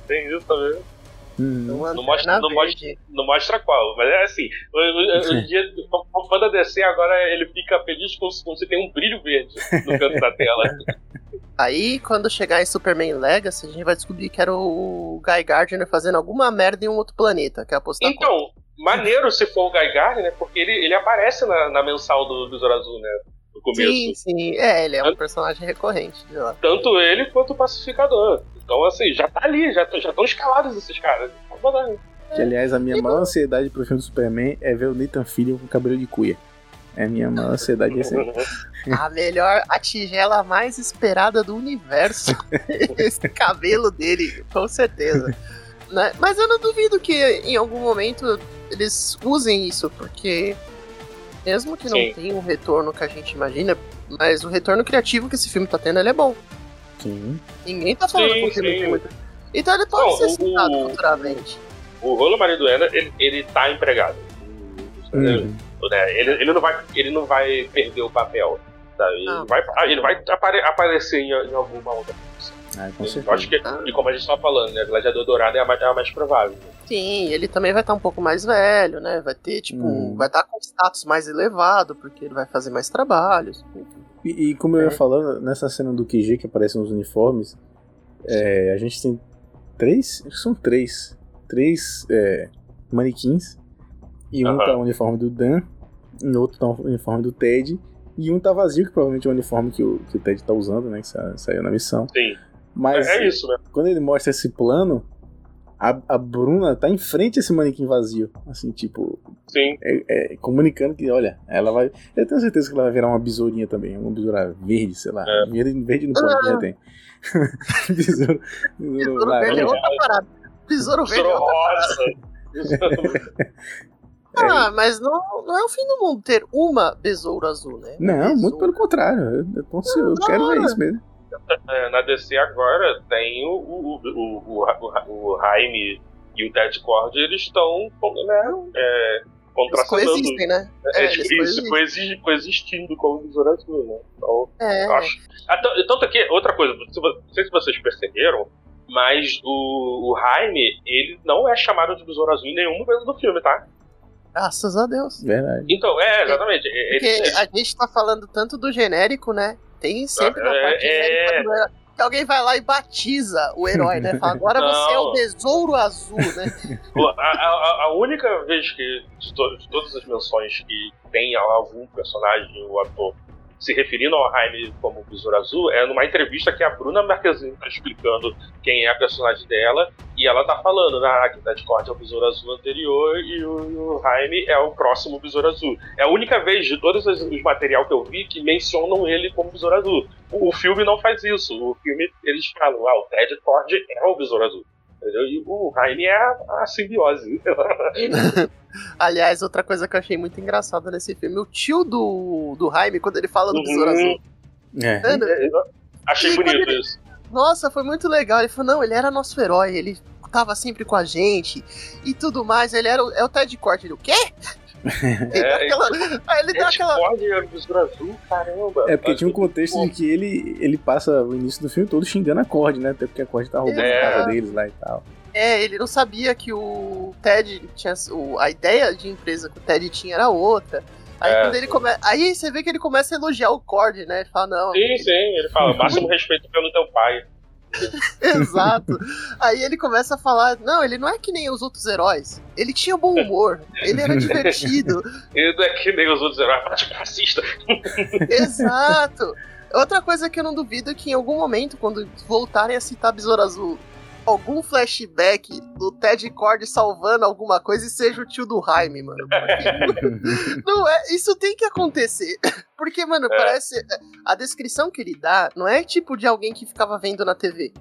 Tem isso também. Uma Não mostra, não, mostra, verde. não mostra qual, mas é assim. O, o, o dia, o fã da DC agora ele fica feliz com, com se tem um brilho verde no canto da tela. Aí, quando chegar em Superman Legacy, a gente vai descobrir que era o Guy Gardner fazendo alguma merda em um outro planeta, que é apostar Então, maneiro se for o Guy Gardner, né? Porque ele, ele aparece na, na mensal do Besouro Azul, né? No começo. Sim, sim. É, ele é um personagem recorrente de lá. Tanto ele quanto o pacificador. Então, assim, já tá ali, já estão escalados esses caras. Tá bom, Que aliás, a minha maior ansiedade pro filme do Superman é ver o Nathan Fillion com cabelo de cuia. É a minha maior ansiedade aí. A melhor, a tigela mais esperada do universo. Esse cabelo dele, com certeza. Né? Mas eu não duvido que em algum momento eles usem isso, porque mesmo que não Sim. tenha um retorno que a gente imagina, mas o retorno criativo que esse filme tá tendo, ele é bom. Sim. Ninguém tá falando Sim, que o filme tem muito. Então ele pode Não, ser o- citado o- futuramente. O Rolo Mariduena, ele, ele tá empregado. Uhum. Né? Ele, ele, não vai, ele não vai perder o papel. Sabe? Ele Não. vai, ah, ele vai apare- aparecer em, em alguma outra produção. Ah, Eu acho que, Ah. e como a gente tava falando, né? Gladiador Dourado é a mais, é a mais provável. Sim, ele também vai estar um pouco mais velho, né? Vai ter, tipo, Hum. vai estar com status mais elevado, porque ele vai fazer mais trabalhos. E, e como eu ia É. falando, nessa cena do QG que aparecem os uniformes, é, a gente tem três, são três, três é, manequins. E um tá o uniforme do Dan, e outro tá o uniforme do Ted, e um tá vazio, que provavelmente é o uniforme que o, que o Ted tá usando, né? Que sa- saiu na missão. Sim. Mas é, é isso, né? quando ele mostra esse plano, a, a Bruna tá em frente a esse manequim vazio. Assim, tipo, Sim. é, é, comunicando que, olha, ela vai. Eu tenho certeza que ela vai virar uma besourinha também. Uma besoura verde, sei lá. É. Verde, verde não pode, já tem. besouro. Besouro Besouro verde é outra parada. Besouro verde é outra parada. rosa. Ah, mas não, não é o fim do mundo ter uma besouro azul, né? Não, muito pelo contrário. Eu, tô ansioso, eu quero ver isso mesmo. É, na DC agora tem o, o, o, o, o, o Jaime e o Ted Cord, eles estão né, é, Eles contracenando. coexistem, né? É, É, eles isso, coexistem. coexi- coexistindo com o Besouro Azul, né? Então, É. eu acho. Ah, Tanto que, outra coisa, não sei se vocês perceberam, mas o, o Jaime, ele não é chamado de Besouro Azul em nenhum momento do filme, tá? Graças a Deus. Verdade. Então, é, exatamente. Porque ele- a gente tá falando tanto do genérico, né? Tem sempre na É, parte é. genérica do herói, que alguém vai lá e batiza o herói, né? Fala, agora você é o Não. besouro azul, né? A, a- a única vez que, de, to- de todas as menções que tem algum personagem ou ator se referindo ao Jaime como Besouro Azul é numa entrevista que a Bruna Marquezine tá explicando quem é a personagem dela e ela tá falando, ah, que da Discord é o Besouro Azul anterior e o, e o Jaime é o próximo Besouro Azul. É a única vez de todos os, os material que eu vi que mencionam ele como Besouro Azul. O, o filme não faz isso. O filme, eles falam, ah, o Ted Cord é o Besouro Azul. Entendeu? E o Jaime é a, a simbiose. Aliás, outra coisa que eu achei muito engraçada nesse filme, o tio do, do Jaime, quando ele fala do Uhum. besouro azul. É. Mano, Achei E bonito ele- isso. Nossa, foi muito legal. Ele falou, não, ele era nosso herói, ele tava sempre com a gente e tudo mais. Ele era o, é o Ted Cord. Ele, o quê? Ele dá É, aquela- aí ele dá aquela. Azul, caramba. É porque tinha um contexto de que ele, ele passa o início do filme todo xingando a Cord, né? Até porque a Cord tá roubando É. a casa deles lá e tal. É, ele não sabia que o Ted tinha. O, a ideia de empresa que o Ted tinha era outra. Aí É. quando ele começa. Aí você vê que ele começa a elogiar o Cord, né? Ele fala, não, Sim, sim, ele fala, máximo respeito pelo teu pai. Exato. Aí ele começa a falar: não, ele não é que nem os outros heróis. Ele tinha bom humor, ele era divertido. Ele não é que nem os outros heróis, fala tipo racista. Exato. Outra coisa que eu não duvido é que em algum momento, quando voltarem a citar Besouro Azul, algum flashback do Ted Cord salvando alguma coisa e seja o tio do Jaime, mano. Porque não é, isso tem que acontecer. Porque, mano, parece. A descrição que ele dá não é tipo de alguém que ficava vendo na TV.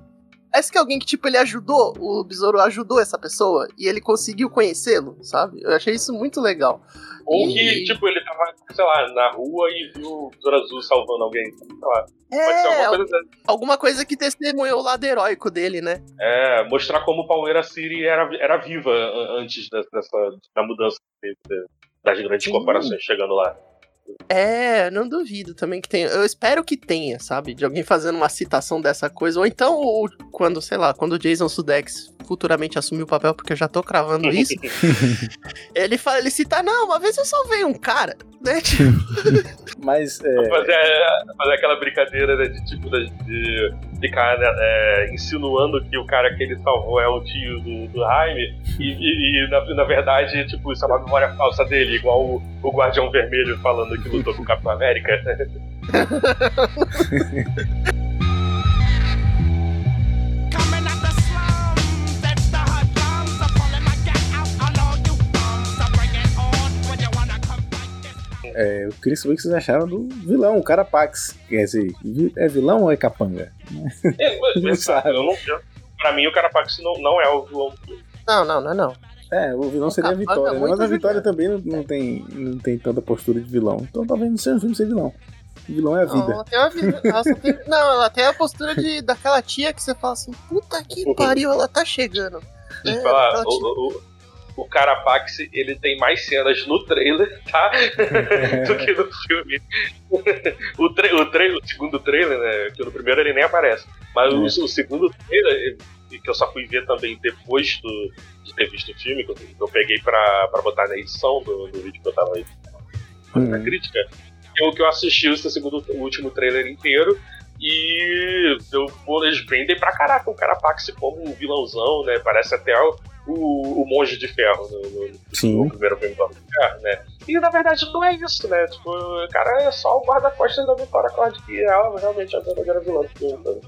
Parece que alguém que, tipo, ele ajudou, o Besouro ajudou essa pessoa e ele conseguiu conhecê-lo, sabe? Eu achei isso muito legal. Ou E- que, tipo, ele tava, sei lá, na rua e viu o Besouro Azul salvando alguém. Sei lá. Pode ser É, alguma coisa alguma coisa que testemunhou o lado heróico dele, né? É, mostrar como Palmeira City era, era viva an- antes dessa, da mudança que teve, das grandes Sim. corporações chegando lá. É, não duvido também que tenha. Eu espero que tenha, sabe? De alguém fazendo uma citação dessa coisa. Ou então, o- quando, sei lá, quando o Jason Sudeikis futuramente assumir o papel, porque eu já tô cravando isso. ele fala, ele cita, não, uma vez eu salvei um cara, né? Tipo, Mas é, Fazer, fazer aquela brincadeira né, de tipo de, de né, é, insinuando que o cara que ele salvou é o tio do, do Jaime e, e- e, na, na verdade, tipo, isso é uma memória falsa dele, igual o, o Guardião Vermelho falando que lutou com o Capitão América. é, eu queria saber o que vocês acharam do vilão, o Carapax. Quer dizer, é vilão ou é capanga? É, mas, Não sabe. eu não, eu, pra mim, o Carapax não, não é o vilão. do filme. não, não, não, é não. É, o vilão O seria a Vitória, é né? muito mas a Vitória vilão. também não, não tem, não tem tanta postura de vilão. Então talvez não seja um filme ser vilão. O vilão é a Não, vida. ela tem uma vida. ela tem- não, ela tem a postura de, daquela tia que você fala assim, puta que pariu, ela tá chegando. É, tia- o, o, o Carapax, ele tem mais cenas no trailer, tá? do que no filme. o, tra o, trailer, o segundo trailer, né? Que no primeiro ele nem aparece. Mas o, o segundo trailer, que eu só fui ver também depois do, de ter visto o filme, que eu, que eu peguei pra, pra botar na edição do, do vídeo que eu tava aí fazendo a Uhum. crítica, eu que eu assisti esse segundo, o último trailer inteiro. E eu, pô, eles vendem pra caraca o Carapax como um vilãozão, né? Parece até o, o, o Monge de Ferro no, no- no Sim. primeiro filme do Homem de Ferro, né? E na verdade não é isso, né? Tipo, o cara é só o guarda-costas da Vitória Cord, que ela realmente é a verdadeira vilã do filme. sabe?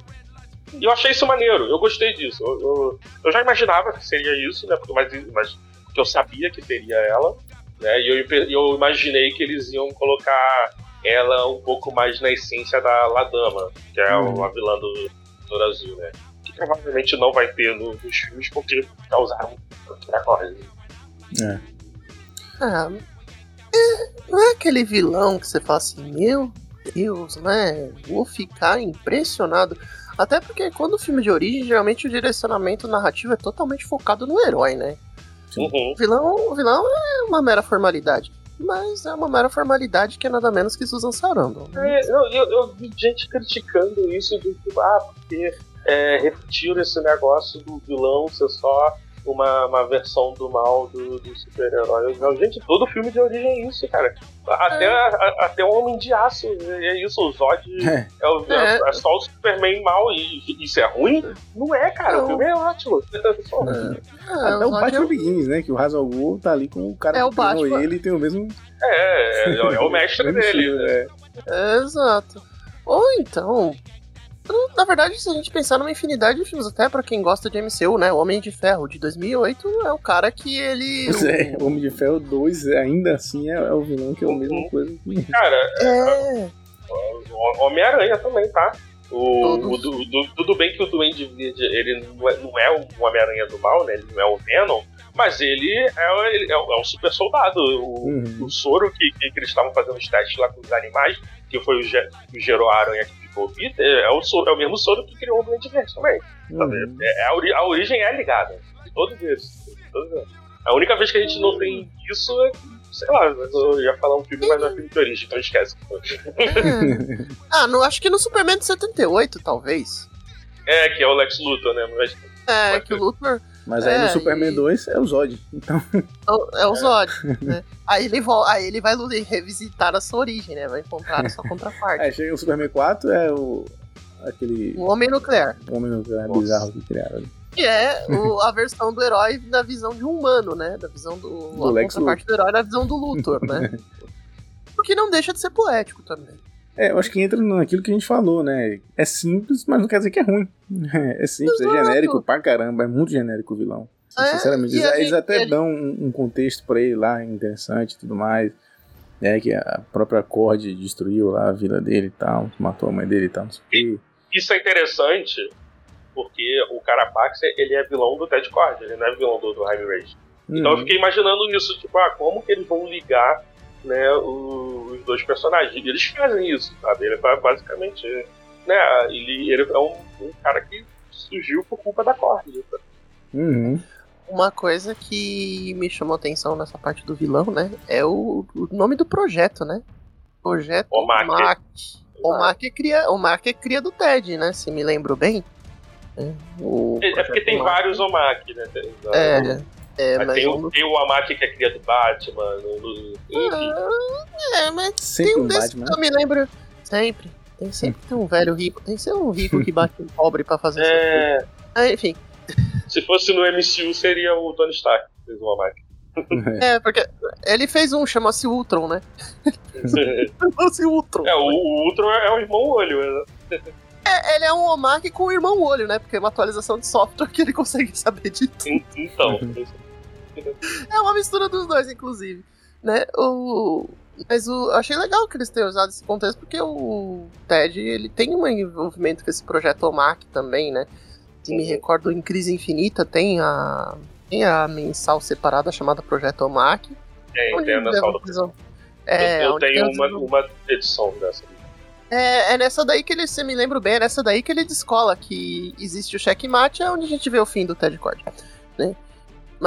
E eu achei isso maneiro, eu gostei disso. Eu, eu, eu já imaginava que seria isso, né? Porque, mas, mas porque eu sabia que teria ela, né? E eu, eu imaginei que eles iam colocar ela um pouco mais na essência da Ladama, que é Uhum. a vilã do, do Brasil, né? Que provavelmente não vai ter no- nos filmes porque causaram outra coisa. É. Ah, é, não é aquele vilão que você fala assim, meu Deus, né? Vou ficar impressionado. Até porque quando o filme é de origem, geralmente o direcionamento narrativo é totalmente focado no herói, né? Uhum. O vilão, o vilão é uma mera formalidade. Mas é uma mera formalidade que é nada menos que Susan Sarandon. né? É, eu, eu, eu vi gente criticando isso de que, ah, porque é, esse negócio do vilão ser só uma, uma versão do mal do, do super-herói. Gente, todo filme de origem é isso, cara. Até, a- até o Homem de Aço é isso, o Zod É. é, o- é- É. é só o Superman mal e isso é ruim? Não é, cara, o Não. filme é ótimo. Ah, Até o Zod Batman é- Begins, né? Que o Hazal Ghul tá ali com o cara É que o Batman. ele e tem o mesmo, É, é, é o mestre dele. estilo, é. É, exato. Ou então. Na verdade, se a gente pensar numa infinidade de filmes, até pra quem gosta de MCU, né? O Homem de Ferro de 2008 é o cara que ele. Pois é, o Homem de Ferro 2 ainda assim é, é o vilão que é a mesma coisa que. Cara, É. Homem-Aranha também, tá? O, o du- du- tudo bem que o Duende Verde, ele não é, não é o Homem-Aranha do mal, né? Ele não é o Venom, mas ele é, ele é, o- é um super soldado. O, Uhum. o soro que, que, que eles estavam fazendo os testes lá com os animais, que foi o, Ge, o Gero Aranha que vida, é, o soro- é o mesmo soro que criou o Duende Verde também. Uhum. É, é a, ori- a origem é ligada. De todos eles. A única vez que a gente não tem isso é, sei lá, eu ia falar um filme, mas não é filme de origem, então esquece. é. ah, não, acho que no Superman de 78, talvez. É, que é o Lex Luthor, né? Mas É, que o Luthor Mas aí É, no Superman e- 2 é o Zod. Então, é o- é o Zod, né? Aí ele, vol- aí ele vai revisitar a sua origem, né? Vai encontrar a sua contraparte. aí chega o Superman 4, é o. aquele O Homem Nuclear. homem nuclear Nossa. bizarro que criaram ali. Que é o- a versão do herói da visão de um humano, né? Da visão do. Do a Lex contraparte do herói da visão do Luthor, né? O que não deixa de ser poético também. É, eu acho que entra naquilo que a gente falou, né? É simples, mas não quer dizer que é ruim. É simples, Exato. é genérico pra caramba, é muito genérico o vilão. É, Sinceramente, eles, a eles gente- até ele- dão um, um contexto pra ele lá interessante e tudo mais. É que a própria Cord destruiu lá a vila dele e tal, matou a mãe dele e tal, não sei o quê. isso é interessante porque o Carapax ele é vilão do Ted Cord, ele não é vilão do, do Jaime Rage. Então eu Uhum. fiquei imaginando isso, tipo, ah, como que eles vão ligar né, o- os dois personagens? E eles fazem isso, sabe? Ele tá basicamente. Né, ele, ele é um, um cara que surgiu por culpa da Cord. sabe? Uhum. Uma coisa que me chamou atenção nessa parte do vilão, né? É o, o nome do projeto, né? Projeto Omak. Omak. Omak é cria, Omak é cria do Ted, né? Se me lembro bem. É, o É, é porque tem Omak. vários Omaki, né? Tem, É, é mas tem, o, tem o Amaki que é cria do Batman, no, no- enfim. Ah, É, mas Sempre tem um um desses Batman. que eu me lembro. Sempre. Tem sempre ter um velho rico. Tem ser um rico que bate um pobre pra fazer. É, Ah, enfim. se fosse no MCU, seria o Tony Stark que fez o Amaki. É, porque ele fez um, chama-se Ultron, né? Chama-se Ultron. é, o, o Ultron é o irmão olho. né? É, ele é um Omak com o irmão olho, né? Porque é uma atualização de software que ele consegue saber de tudo. Então, É uma mistura dos dois, inclusive. Né? O... Mas o... eu achei legal que eles tenham usado esse contexto, porque o Ted ele tem um envolvimento com esse projeto Omak também, né? Se me recordo, em Crise Infinita tem a. Tem a mensal separada chamada Projeto tem, onde tem a mensal do. É, eu, tenho uma, uma edição dessa. É, é nessa daí que ele, se me lembro bem, é nessa daí que ele descola que existe o checkmate, é onde a gente vê o fim do Ted Cord, né?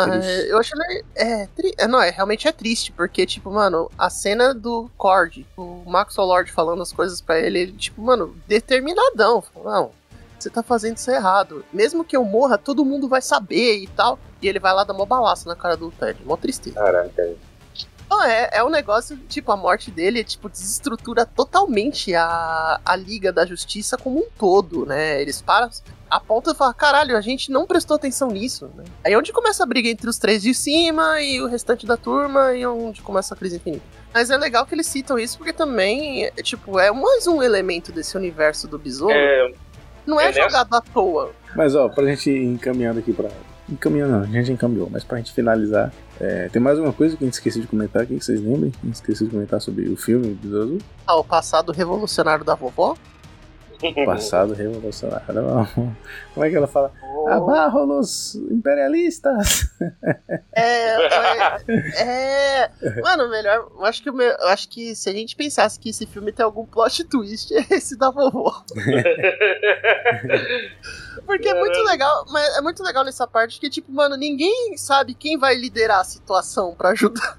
Mas Triste. eu achei. le- É, tri- é, não, é, realmente é triste, porque, tipo, mano, a cena do Cord, o Maxwell Lord falando as coisas pra ele, ele, tipo, mano, determinadão. falou, Não, você tá fazendo isso errado. Mesmo que eu morra, todo mundo vai saber e tal. E ele vai lá dar uma balaça na cara do Ted. Mó tristeza. Caraca. Não, é, é um negócio, tipo, a morte dele, tipo, desestrutura totalmente a, a Liga da Justiça como um todo, né? Eles param, apontam e falam, caralho, a gente não prestou atenção nisso, né? Aí é onde começa a briga entre os três de cima e o restante da turma e onde começa a crise infinita. Mas é legal que eles citam isso porque também, é, tipo, é mais um elemento desse universo do Besouro É, Não é, É nessa- jogado à toa. Mas ó, pra gente ir encaminhando aqui pra. Encaminhando não, a gente encaminhou, mas pra gente finalizar, é, tem mais uma coisa que a gente esqueceu de comentar aqui, que vocês lembram? A gente esqueceu de comentar sobre o filme do Azul? Ah, o passado revolucionário da vovó? Passado revolucionário. Como é que ela fala? Abarro los imperialistas! É, é, é. Mano, melhor. Eu acho que, eu acho que se a gente pensasse que esse filme tem algum plot twist, é esse da vovó. Porque é muito legal, mas é muito legal nessa parte que, tipo, mano, ninguém sabe quem vai liderar a situação pra ajudar.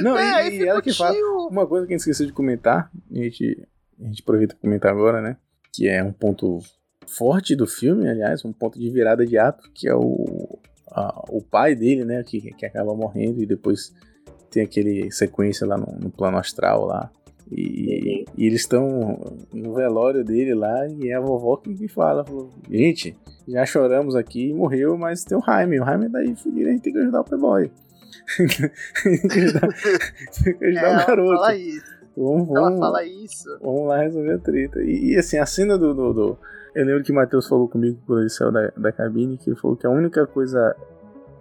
Não, é, e, e ela que fala. Uma coisa que a gente esqueceu de comentar, e a gente, a gente aproveita para comentar agora, né? Que é um ponto forte do filme, aliás, um ponto de virada de ato, que é o, a- o pai dele, né? Que, que acaba morrendo e depois tem aquele sequência lá no, no plano astral lá. E, e eles estão no velório dele lá e é a vovó que, fala, gente, já choramos aqui, morreu, mas tem o Jaime, o Jaime daí fudido, a gente tem que ajudar o playboy. tem que ajudar, tem que É, ajudar o ela garoto. fala isso. Vamos, Ela vamos, fala isso. vamos lá resolver a treta. E, e, assim, a cena do, do, do- Eu lembro que o Matheus falou comigo quando ele saiu da, da cabine, que ele falou que a única coisa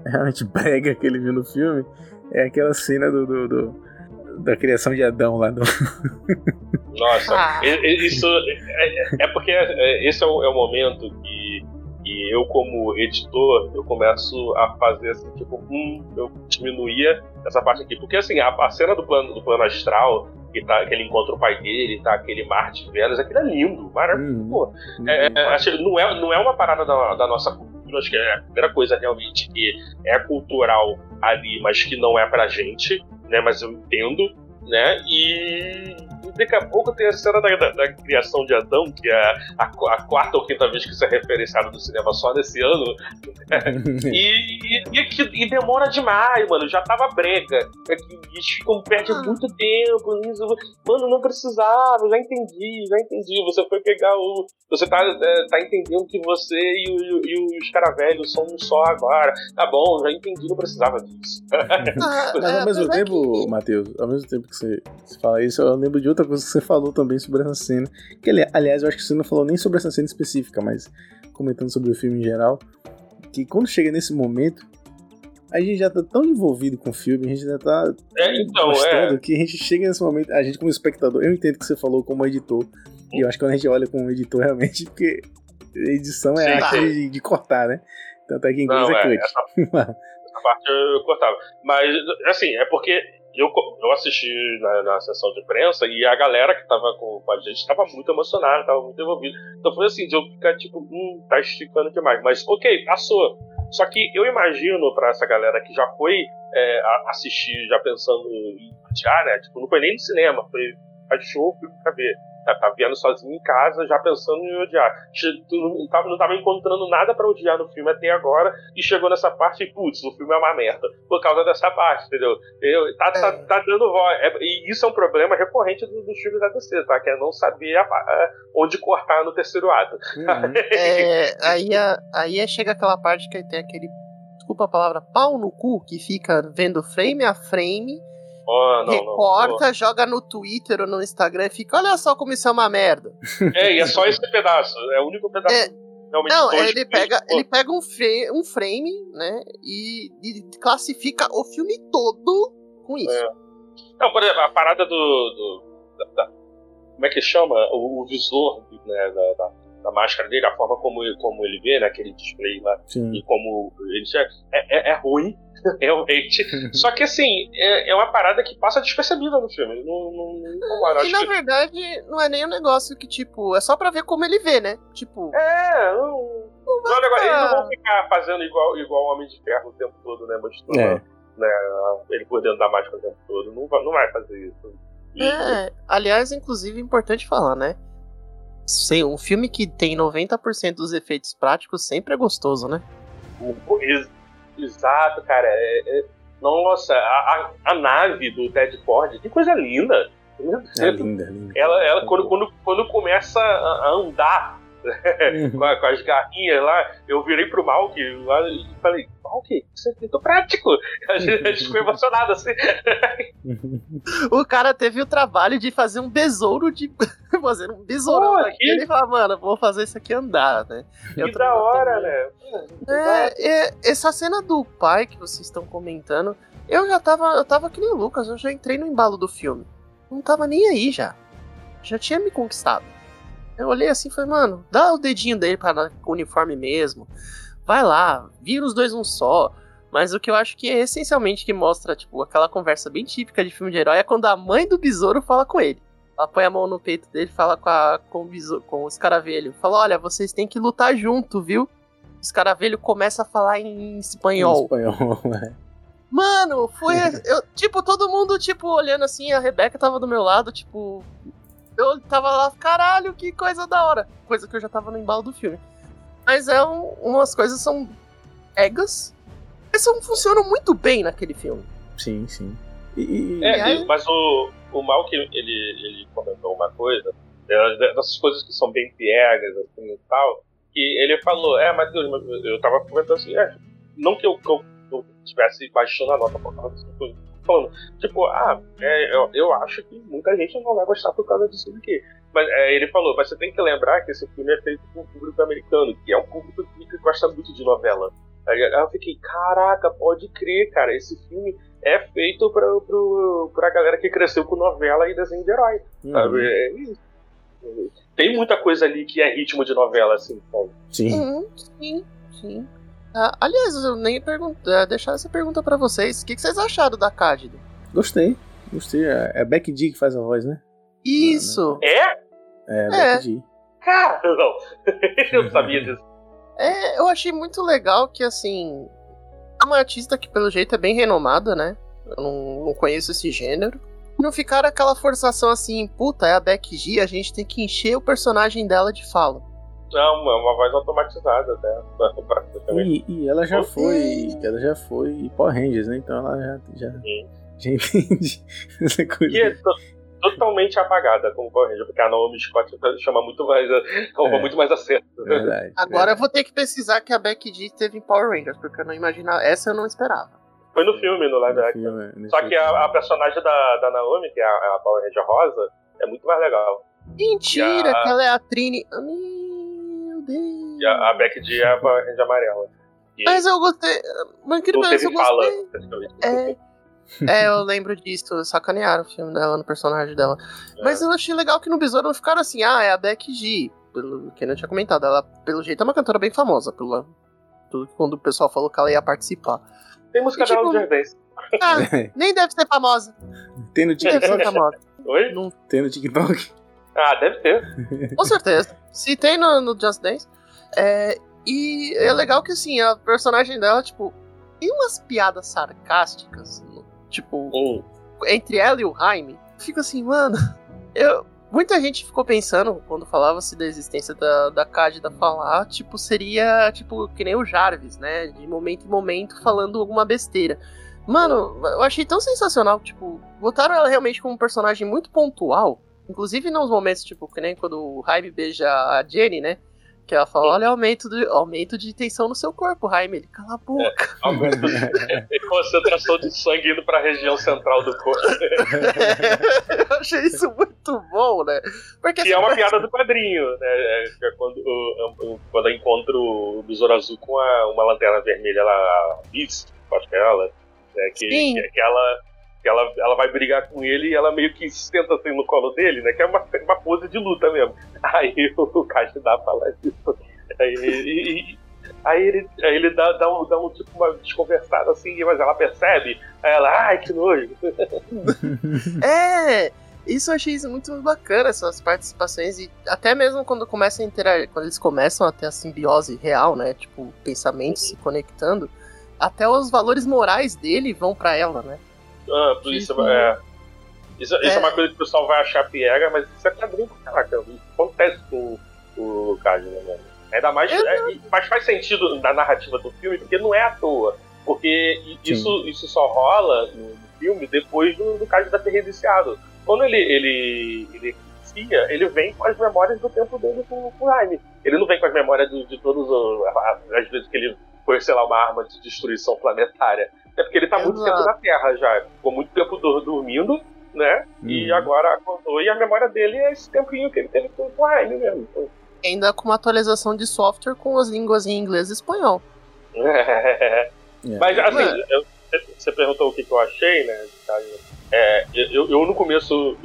realmente brega que ele viu no filme é aquela cena do, do- do- da criação de Adão lá do. Nossa, Ah. isso é, é porque é, esse é o, é o momento que, que eu, como editor, eu começo a fazer assim, tipo, hum, eu diminuía essa parte aqui. Porque assim, a, a cena do plano, do plano astral, que, tá, que ele encontra o pai dele, tá aquele mar de velas, aquilo é lindo, maravilhoso. Hum, Pô, é, é, não, é, não é uma parada da, da nossa cultura, acho que é a primeira coisa realmente que é cultural ali, mas que não é pra gente, né? Mas eu entendo, né? E, e daqui a pouco tem a cena da, da- da criação de Adão, que é a, a quarta ou quinta vez que isso é referenciado no cinema só nesse ano, e, e, e, e demora demais, mano. Já tava brega. É que Eles ficam, perdem Ah. muito tempo. nisso. Mano, não precisava, já entendi, já entendi. Você foi pegar o. Você tá, é, tá entendendo que você e, o- e os caras velhos são um só agora. Tá bom, já entendi, não precisava disso. Ah, Mas é, ao mesmo mas é tempo, Matheus, ao mesmo tempo que você, você fala isso, eu lembro de outra coisa que você falou também sobre essa cena. Que, ali- aliás, eu acho que você não falou nem sobre essa cena específica, mas comentando sobre o filme em geral. Que quando chega nesse momento, a gente já tá tão envolvido com o filme, a gente já tá É, então, gostando é. que a gente chega nesse momento, a gente como espectador, eu entendo que você falou como editor, e eu acho que quando a gente olha como editor realmente, porque edição é Sim, arte sim. de, de cortar, né? Tanto é que em inglês Não, é é, cut. Essa parte eu cortava. Mas, assim, é porque eu, eu assisti na, na sessão de imprensa e a galera que tava com com a gente tava muito emocionada, tava muito envolvida. Então foi assim, de eu ficar tipo, hum, tá esticando demais. Mas, ok, passou. Só que eu imagino pra essa galera que já foi é, a- assistir, já pensando em adiar, né? Tipo, não foi nem no cinema, foi achou filme pra ver. Tá, tá vendo sozinho em casa, já pensando em odiar. Che- Tu não tava, não tava encontrando nada pra odiar no filme até agora e chegou nessa parte e, putz, o filme é uma merda. Por causa dessa parte, entendeu? Eu, tá, tá, É. tá dando voz. É- e isso é um problema recorrente do- dos filmes da DC, tá? Que é não saber a- a- onde cortar no terceiro ato. Uhum. É, aí, a- aí é- chega aquela parte que tem aquele. Desculpa a palavra, pau no cu, que fica vendo frame a frame, Oh, não, não, joga no Twitter ou no Instagram e fica, olha só como isso é uma merda. É, e é só esse pedaço. É o único pedaço. É. Não, dois- ele pega, ele pega um, fra- um frame, né, e, e classifica o filme todo com isso. É. Não, por exemplo, a parada do. do- da- da- como é que chama? O, o visor né, da, da- da máscara dele, a forma como, ele- como ele vê, né, aquele display lá, Sim. e como ele chega, é, é, é ruim, realmente. Só que assim, é, é uma parada que passa despercebida no filme. Não, não, não incomoda. E na que- verdade, não é nem um negócio que, tipo, é só pra ver como ele vê, né? Tipo, É, não. Não, é negócio- eles não vão ficar fazendo igual, igual o Homem de Ferro o tempo todo, né? Mostrando É. né, ele por dentro da máscara o tempo todo. Não vai, não vai fazer isso. E- É, aliás, inclusive, é importante falar, né? Sim, um filme que tem 90% dos efeitos práticos sempre é gostoso, né? Exato, cara. É, é- Nossa, a, a, a nave do Ted Ford, que coisa linda. É linda, linda. Ela, ela quando, quando, quando começa a andar com, a- com as garrinhas lá, eu virei pro Malk lá e falei, Hulk, isso é muito prático. A gente, a gente ficou emocionado assim. O cara teve o trabalho de fazer um besouro de. fazer um besourão Pô, daquele que- e falar, mano, vou fazer isso aqui andar, né? Que da hora, também- né? É, é, essa cena do pai que vocês estão comentando, eu já tava. Eu tava que nem o Lucas, eu já entrei no embalo do filme. Não tava nem aí já. Já tinha me conquistado. Eu olhei assim e falei, mano, dá o dedinho dele com o uniforme mesmo. Vai lá, vira os dois um só. Mas o que eu acho que é essencialmente que mostra, tipo, aquela conversa bem típica de filme de herói é quando a mãe do besouro fala com ele. Ela põe a mão no peito dele fala com, a, com, o besouro, com o escaravelho. Fala, olha, vocês têm que lutar junto, viu? O escaravelho começa a falar em Em espanhol. espanhol, né? Mano, foi. Eu, tipo, todo mundo, tipo, olhando assim, a Rebeca tava do meu lado, tipo. Eu tava lá, caralho, que coisa da hora. Coisa que eu já tava no embalo do filme. Mas é um, umas coisas são egas, mas são, funcionam muito bem naquele filme. Sim, sim. E, e- É, aí- mas o, o mal que ele, ele comentou uma coisa, é, dessas coisas que são bem piegas, assim e tal, que ele falou, é, mas eu tava comentando assim, é, não que eu, que eu, eu estivesse baixando a nota por causa tô falando, tipo, ah, é, eu, eu acho que muita gente não vai gostar por causa disso aqui. Mas é, ele falou, mas você tem que lembrar que esse filme é feito com o público americano, que é um público que gosta muito de novela. Aí eu fiquei, caraca, pode crer, cara, esse filme é feito pra, pro, pra galera que cresceu com novela e desenho de herói. Uhum. Sabe? É isso. Tem muita coisa ali que é ritmo de novela, assim, sabe? Sim. Uhum, sim, sim. Ah, aliás, eu nem perguntar, deixar essa pergunta pra vocês. O que, que vocês acharam da Cádido? Gostei. Gostei. É é a Becky G que faz a voz, né? Isso! É? É, a É. Becky G. Cara, não. eu não sabia disso. É, eu achei muito legal que, assim, é uma artista que, pelo jeito, é bem renomada, né? Eu não, não conheço esse gênero. Não ficar aquela forçação assim, puta, é a Becky G, a gente tem que encher o personagem dela de fala. Não, é uma voz automatizada, né? Praticamente. E, e ela já foi. Ela já foi Power Rangers, né? Então ela já, já, Sim. já entende essa coisa. Que é to- totalmente apagada como Power Ranger, porque a Naomi Scott chama muito mais, rouba É. muito mais acerto. Verdade. Agora eu verdade. vou ter que pesquisar que a Becky G teve em Power Rangers, porque eu não imaginava. Essa eu não esperava. Foi no filme, no live action. Só que a, a personagem da, da Naomi, que é a, a Power Ranger rosa, é muito mais legal. Mentira, E a- que ela é a Trini. Meu Deus. E a, a Becky G é a Ranger amarela. E Mas eu gostei. Mas não eu fala, gostei. É. É, eu lembro disso. Sacanearam o filme dela, no personagem dela. Mas eu achei legal que no Besouro não ficaram assim, ah, é a Becky G. Pelo que eu não tinha comentado. Ela, pelo jeito, é uma cantora bem famosa. Pelo, tudo que quando o pessoal falou que ela ia participar. Tem música E, dela tipo, no Jardim. Ah, nem deve ser famosa. Tem no Nem deve ser TikTok? famosa. Oi? Não, Tem no TikTok? Ah, deve ter. com certeza. Se tem no, no Just Dance. É, e é legal que, assim, a personagem dela, tipo, tem umas piadas sarcásticas. Tipo, Hum. entre ela e o Jaime, fica assim, mano. Eu, muita gente ficou pensando, quando falava-se da existência da, da Cándida falar, tipo, seria, tipo, que nem o Jarvis, né? De momento em momento falando alguma besteira. Mano, eu achei tão sensacional, tipo, botaram ela realmente como um personagem muito pontual. Inclusive nos momentos, tipo, que nem quando o Jaime beija a Jenny, né? Que ela fala, olha, aumento de, aumento de tensão no seu corpo, Jaime. Ele, cala a boca. Aumento e concentração de sangue indo pra região central do corpo. eu achei isso muito bom, né? Porque Que é uma assim, piada do quadrinho, né? É, que é quando, o- o- quando eu encontro o Besouro Azul com a- uma lanterna vermelha lá, a Beast, acho que é ela, né? que, que, que ela, ela, ela vai brigar com ele e ela meio que senta assim no colo dele, né? Que é uma, uma pose de luta mesmo. Aí o Caixa dá fala isso. Aí, e- aí ele, aí ele dá, dá, um, dá um tipo uma desconversada assim, mas ela percebe. Aí ela, ai que nojo. É, isso eu achei muito bacana, essas participações, e até mesmo quando começa a interagir, quando eles começam a ter a simbiose real, né? Tipo, pensamentos se conectando, até os valores morais dele vão pra ela, né? Ah, por isso, Sim. é, isso, isso é. É. uma coisa que o pessoal vai achar piega, mas isso é quadrinho, caraca. Isso acontece com o Cage, né? Ainda mais, É, é, mas faz sentido na narrativa do filme, porque não é à toa. Porque Sim. isso, isso só rola no, filme depois do, do Cage da ter reiniciado. Quando ele, ele, ele inicia, ele vem com as memórias do tempo dele com, com o Jaime. Ele não vem com as memórias do- de todas as vezes que ele foi, sei lá, uma arma de destruição planetária. É porque ele tá muito Exato. tempo na Terra já. Ficou muito tempo dur- dormindo, né? E Uhum. agora acordou. E a memória dele é esse tempinho que ele teve com o Jaime mesmo. Ainda com uma atualização de software com as línguas em inglês e espanhol. É. Mas assim, eu- você perguntou o que, que eu achei, né? É, eu, eu no começo,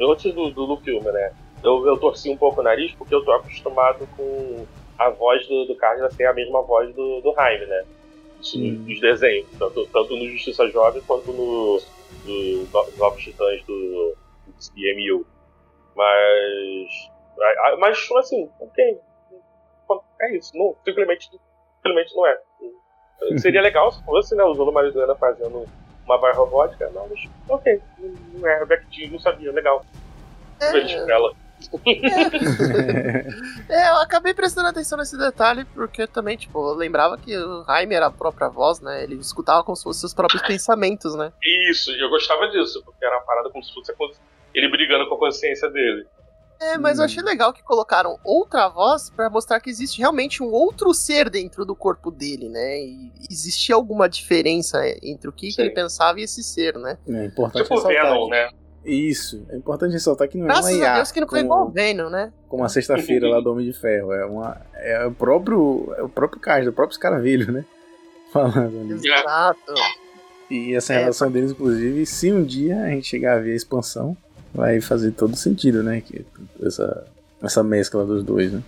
antes do, do, do filme, né? Eu, eu torci um pouco o nariz porque eu tô acostumado com a voz do, do Carlos ser a mesma voz do, do Jaime, né? Hum. Nos desenhos, tanto, tanto no Justiça Jovem quanto no, no No- Novos Titãs do, do CMU. Mas. Mas assim, ok. É isso. Não, simplesmente, simplesmente não é. Seria legal se fosse, né? O Zolo fazendo uma voz robótica. Não, mas ok. Não é. O Beck não sabia. Legal. Feliz por ela. É, eu acabei prestando atenção nesse detalhe porque também, tipo, eu lembrava que o Jaime era a própria voz, né? Ele escutava como se fossem seus próprios pensamentos, né? Isso, e eu gostava disso, porque era uma parada como se fosse ele brigando com a consciência dele. É, mas eu Hum. achei legal que colocaram outra voz pra mostrar que existe realmente um outro ser dentro do corpo dele, né? E existia alguma diferença entre o que, que ele pensava e esse ser, né? É importante Tipo o ressaltar. Venom, né? Isso. É importante ressaltar que não é uma Graças IA. a Deus que não foi como, igual o Venom, né? como a sexta-feira lá do Homem de Ferro. É, uma, é o próprio. É o próprio Card, o próprio escaravelho, né? Falando ali. Exato. E essa É. relação deles, inclusive, se um dia a gente chegar a ver a expansão, vai fazer todo sentido, né? Que essa, essa mescla dos dois, né?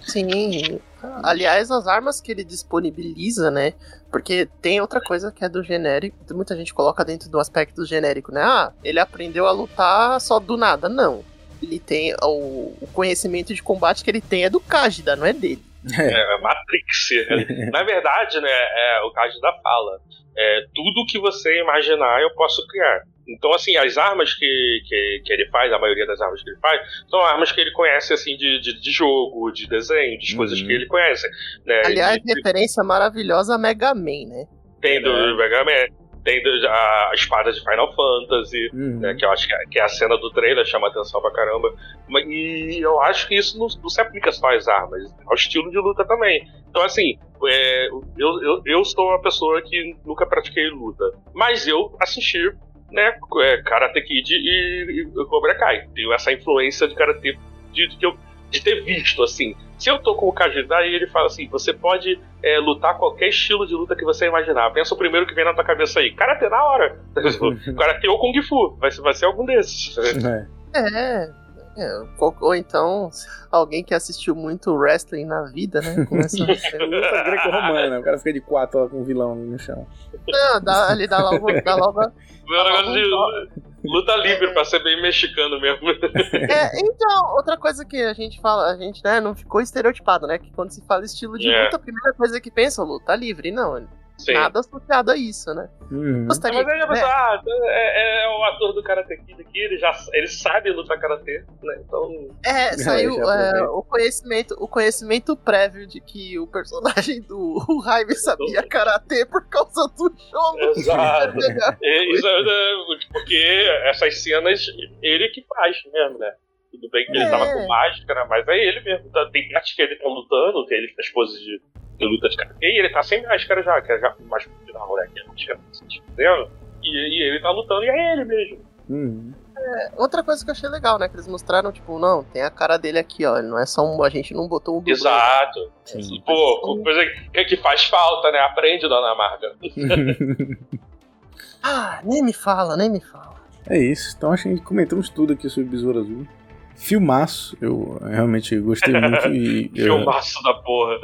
Sim. Aliás, as armas que ele disponibiliza, né? Porque tem outra coisa que é do genérico, muita gente coloca dentro do aspecto genérico, né? Ah, ele aprendeu a lutar só do nada. Não. Ele tem o, o conhecimento de combate que ele tem é do Kajda, não é dele. É, Matrix. Na verdade, né, é o caso da fala. É, tudo que você imaginar eu posso criar. Então, assim, as armas que, que, que ele faz, a maioria das armas que ele faz, são armas que ele conhece, assim, de, de, de jogo, de desenho, de coisas Uhum. que ele conhece. Né? Aliás, Ele- referência maravilhosa a Mega Man, né? tem do É. Mega Man, tem a, a espada de Final Fantasy, Uhum. né, que eu acho que é, que é a cena do trailer, chama atenção pra caramba. E eu acho que isso não, não se aplica só às armas, ao estilo de luta também. Então, assim, é, eu, eu, eu sou uma pessoa que nunca pratiquei luta, mas eu assisti né, é, Karate Kid e, e Cobra Kai. Tenho essa influência de Karate que eu, de ter visto, assim. Se eu tô com o Kajida e ele fala assim, você pode é, lutar qualquer estilo de luta que você imaginar. Pensa o primeiro que vem na tua cabeça aí. Karate na hora. Karate ou Kung Fu. Vai, ser- vai ser algum desses. É. É. é, ou, ou então, alguém que assistiu muito wrestling na vida, né? Começa a Luta greco-romana, o cara fica de quatro lá com o vilão no chão. Não, dá, ele dá logo, dá logo Meu negócio de luta livre, pra ser bem mexicano mesmo. É, então, outra coisa que a gente fala, a gente né, não ficou estereotipado, né? Que quando se fala estilo de É. luta, a primeira coisa que pensa, luta livre. Não, Sim. nada associado a isso, né? Uhum. Gostaria, Mas aí, né? ah, é, é o ator do Karate Kid aqui, ele já ele sabe lutar Karate, né? Então. É, saiu é, o, conhecimento, o conhecimento prévio de que o personagem do o Jaime sabia karatê por causa do jogo. Exato. É, isso é, é, porque essas cenas ele que faz mesmo, né? Tudo bem que ele É. tava com máscara, mas é ele mesmo. Tá, tem parte que ele tá lutando, que ele faz poses de, de luta de e ele tá sem máscara já, que é já mais final, né? Que a gente tá entendendo? E, e ele tá lutando e é ele mesmo. Uhum. Outra coisa que eu achei legal, né? Que eles mostraram, tipo, não, tem a cara dele aqui, ó. Ele não é só um. A gente não botou um. Exato. Sim. Pô, coisa que, que faz falta, né? Aprende, dona Marga. Ah, nem me fala, nem me fala. É isso. Então acho que a gente comentamos tudo aqui sobre Besouro Azul. Filmaço, eu realmente gostei muito e. eu- Filmaço da porra.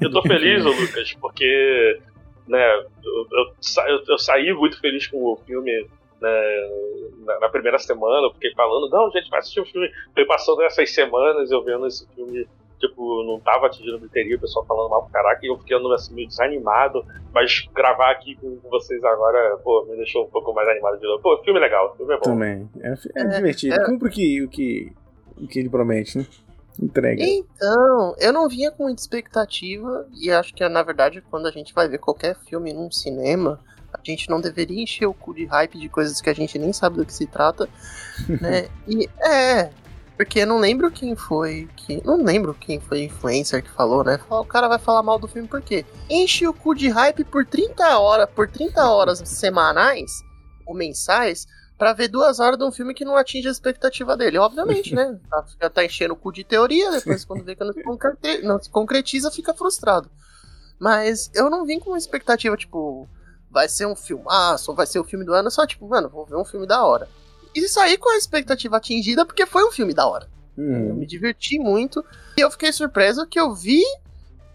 eu tô feliz, Lucas, porque né, eu, eu sa- eu- eu saí muito feliz com o filme né, na, na primeira semana. Eu fiquei falando, não, gente, vai assistir o filme. Foi passando essas semanas eu vendo esse filme. Tipo, não tava atingindo bilheteria, o pessoal falando mal pro caraca, e eu fiquei andando assim, meio desanimado. Mas gravar aqui com vocês agora, pô, me deixou um pouco mais animado de novo. Pô, filme legal, filme é bom. Também. É, é divertido. Cumpre o que, o, que, o que ele promete, né? Entrega. Então, eu não vinha com muita expectativa, e acho que na verdade, quando a gente vai ver qualquer filme num cinema, a gente não deveria encher o cu de hype de coisas que a gente nem sabe do que se trata, né? E é. Porque eu não lembro quem foi que. Não lembro quem foi influencer que falou, né? Falou, o cara vai falar mal do filme por quê? Enche o cu de hype por 30 horas, por 30 horas semanais ou mensais pra ver duas horas de um filme que não atinge a expectativa dele. Obviamente, né? Tá, tá enchendo o cu de teoria, depois quando vê que não se, concrete- não se concretiza, fica frustrado. Mas eu não vim com uma expectativa, tipo, vai ser um filmaço, ou vai ser o filme do ano, só tipo, mano, vou ver um filme da hora. E saí com a expectativa atingida porque foi um filme da hora. Eu Uhum. me diverti muito e eu fiquei surpreso que eu vi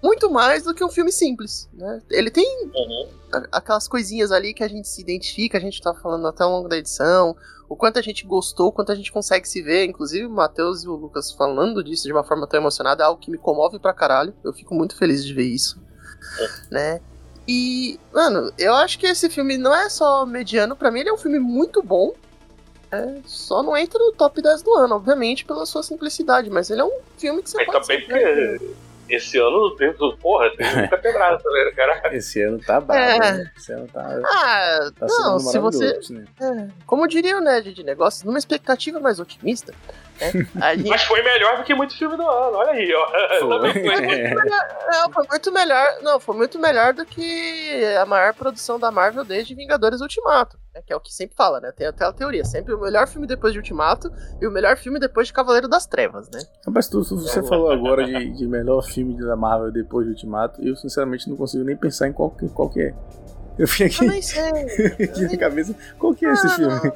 muito mais do que um filme simples, né? Ele tem Uhum. aquelas coisinhas ali que a gente se identifica, a gente tá falando até ao longo da edição, o quanto a gente gostou, o quanto a gente consegue se ver, inclusive o Matheus e o Lucas falando disso de uma forma tão emocionada, é algo que me comove pra caralho. Eu fico muito feliz de ver isso, né? E, mano, eu acho que esse filme não é só mediano, pra mim ele é um filme muito bom. É, só não entra no top 10 do ano, obviamente, pela sua simplicidade, mas ele é um filme que você Mas pode também ver. porque esse ano, porra, tem muita pedrada, tá vendo, cara? Esse ano tá brabo, É. né? Esse ano tá, Ah, tá não, sendo se você, né? É, como diria o Ned de negócios, numa expectativa mais otimista, né? A gente, Mas foi melhor do que muito filme do ano, olha aí, ó. Foi. É. não, foi muito melhor. Não, foi muito melhor do que a maior produção da Marvel desde Vingadores Ultimato. né, que é o que sempre fala, né? Tem até a teoria. Sempre o melhor filme depois de Ultimato e o melhor filme depois de Cavaleiro das Trevas, né? Rapaz, tu, tu- você falou agora de, de melhor filme da Marvel depois de Ultimato, e eu sinceramente não consigo nem pensar em qual, que- qual que é. Eu fui aqui, Eu nem sei. aqui na cabeça, qual que é esse Ah, filme?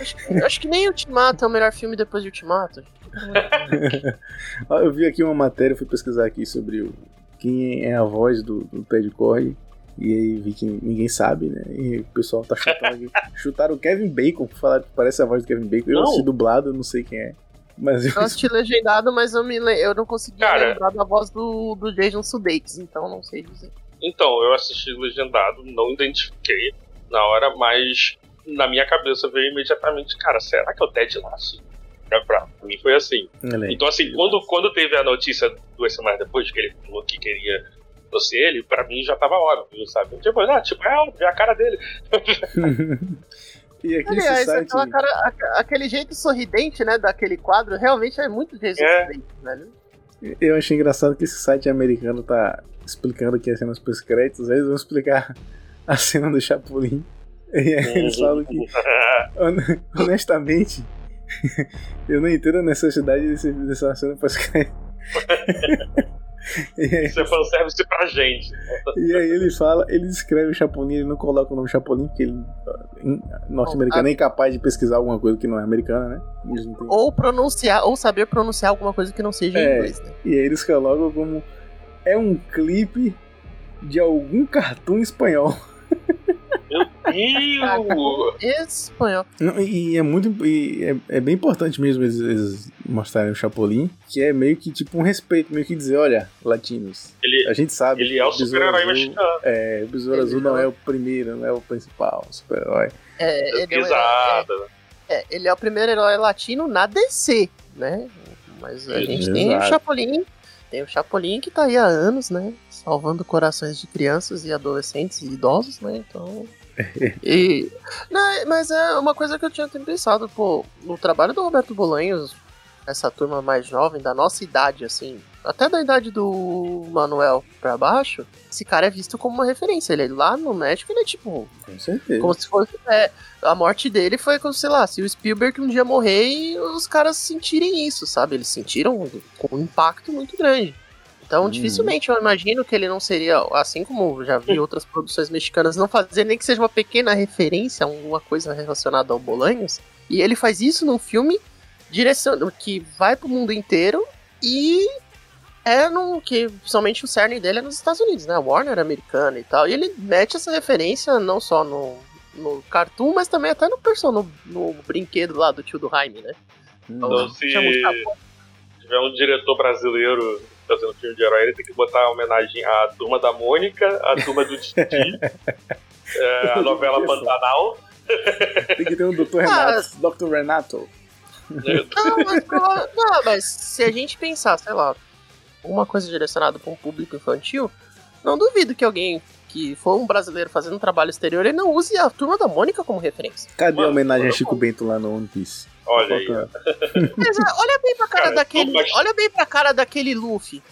Acho que, acho que nem Ultimato é o melhor filme depois de Ultimato. Eu vi aqui uma matéria, fui pesquisar aqui sobre o, quem é a voz do, do Ted Cord. E aí vi que ninguém sabe, né? E o pessoal tá chutando aqui. Chutaram o Kevin Bacon por falar que parece a voz do Kevin Bacon. Eu Não. assisti dublado, eu não sei quem é. Mas eu, Eu assisti legendado, mas eu, me, le- eu não consegui Cara. lembrar da voz do, do Jason Sudeikis, então não sei dizer. Então, eu assisti legendado, não identifiquei na hora, mas na minha cabeça veio imediatamente, cara, será que é o Ted Lasso? Pra, pra mim foi assim. Aí. Então, assim, quando, quando teve a notícia duas semanas depois que ele falou que queria ser ele, pra mim já tava óbvio, sabe? Tipo, ah, tipo, é óbvio, é a cara dele. e aqui Aliás, site. aquela cara, aque- aquele jeito sorridente, né, daquele quadro, realmente é muito Jason É. Sudeikis, velho. Eu achei engraçado que esse site americano tá explicando aqui as cenas pós-créditos, aí eles vão explicar a cena do Chapolin. E aí eles falam que, hon- honestamente, eu não entendo a necessidade desse, dessa cena pós-crédito. e, aí, Isso é fanservice pra gente. e aí ele fala, ele escreve o Chapolin, ele não coloca o nome Chapolin, porque ele em- norte-americano é incapaz de pesquisar alguma coisa que não é americana, né? Ou pronunciar, ou saber pronunciar alguma coisa que não seja em É. inglês, né? E aí eles colocam como é um clipe de algum cartoon espanhol. Ih, Espanhol. Não, E é muito. e é, é bem importante mesmo eles, eles mostrarem o Chapolin, que é meio que tipo um respeito, meio que dizer, olha, latinos. ele, A gente sabe. ele é o super-herói mexicano. É, o Besouro Azul não é. é o primeiro, não é o principal super-herói. É, ele, é, Pisada. é, ele é o primeiro herói latino na DC, né? Mas a gente tem o Exato. Chapolin, tem o Chapolin que tá aí há anos, né? Salvando corações de crianças e adolescentes e idosos, né? Então. E, não, mas é uma coisa que eu tinha pensado, pô, no trabalho do Roberto Bolanhos, essa turma mais jovem, da nossa idade, assim, até da idade do Manuel pra baixo, esse cara é visto como uma referência. Ele lá no México, ele é tipo, Com certeza. como se fosse. é, a morte dele foi como, sei lá, se o Spielberg um dia morrer e os caras sentirem isso, sabe? Eles sentiram com um impacto muito grande. Então, Uhum. dificilmente eu imagino que ele não seria, assim como já vi outras produções mexicanas, não fazer nem que seja uma pequena referência a alguma coisa relacionada ao Bolanhos. E ele faz isso num filme direcionado que vai pro mundo inteiro e é no que principalmente o cerne dele é nos Estados Unidos, né? Warner é americana e tal. E ele mete essa referência não só no, no cartoon, mas também até no person, no, no brinquedo lá do tio do Jaime, né? Então, se Chama o Chapolin. tiver um diretor brasileiro fazendo filme de herói, ele tem que botar homenagem à turma da Mônica, à turma do Titi, é, a novela Pantanal. Tem que ter um Dr. Ah. Renato. Dr. Renato. né? Não, mas, não, mas se a gente pensar, sei lá, uma coisa direcionada para um público infantil, não duvido que alguém que for um brasileiro fazendo um trabalho exterior, ele não use a turma da Mônica como referência. Cadê a Mano, homenagem a Chico Bento lá no One Piece? Olha aí. É, olha bem pra cara Cara, daquele. Olha bem pra cara daquele Luffy.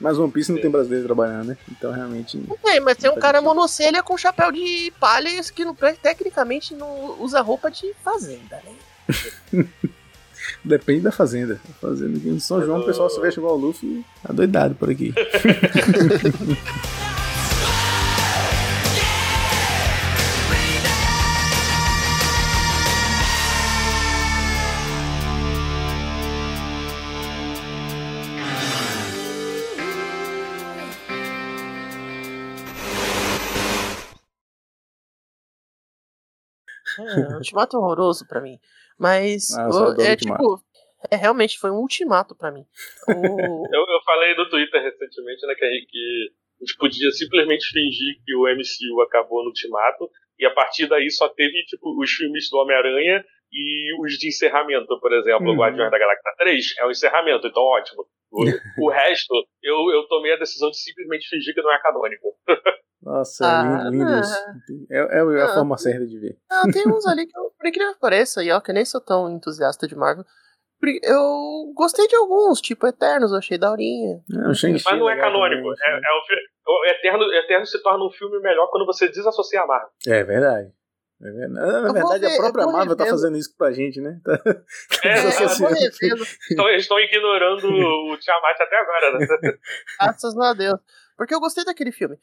Mas One Piece não tem brasileiro trabalhando, né? Então realmente. Não tem, mas tem um cara sentido. monocelha com chapéu de palha que não, tecnicamente não usa roupa de fazenda, né? Depende da fazenda. A fazenda aqui em São João, o pessoal se veste igual o Luffy, tá doidado por aqui. É, ultimato horroroso pra mim. Mas Ah, eu é Ultimato. tipo. É, realmente foi um ultimato pra mim. O- Eu, eu falei no Twitter recentemente, né, que, a gente- que a gente podia simplesmente fingir que o MCU acabou no Ultimato, e a partir daí só teve, tipo, os filmes do Homem-Aranha e os de encerramento, por exemplo, Uhum. o Guardiões da Galáxia 3 é um encerramento, então ótimo. O, o resto, eu, eu tomei a decisão de simplesmente fingir que não é canônico. Nossa, Ah, lindo, lindo não. isso. É, é a Ah. forma certa de ver. Ah, tem uns ali que, eu, por incrível que pareça, e ó, que eu nem sou tão entusiasta de Marvel, eu gostei de alguns, tipo Eternos, eu achei daorinha. É, o Shang-Chi Mas não é canônico. também, É, é o, o Eterno, Eterno se torna um filme melhor quando você desassocia a Marvel. É verdade. É. Na verdade, ver, a própria Marvel tá revendo. fazendo isso pra gente, né? Tá- É, É, Então eles estão ignorando o Tiamat até agora, né? graças a Deus. Porque eu gostei daquele filme.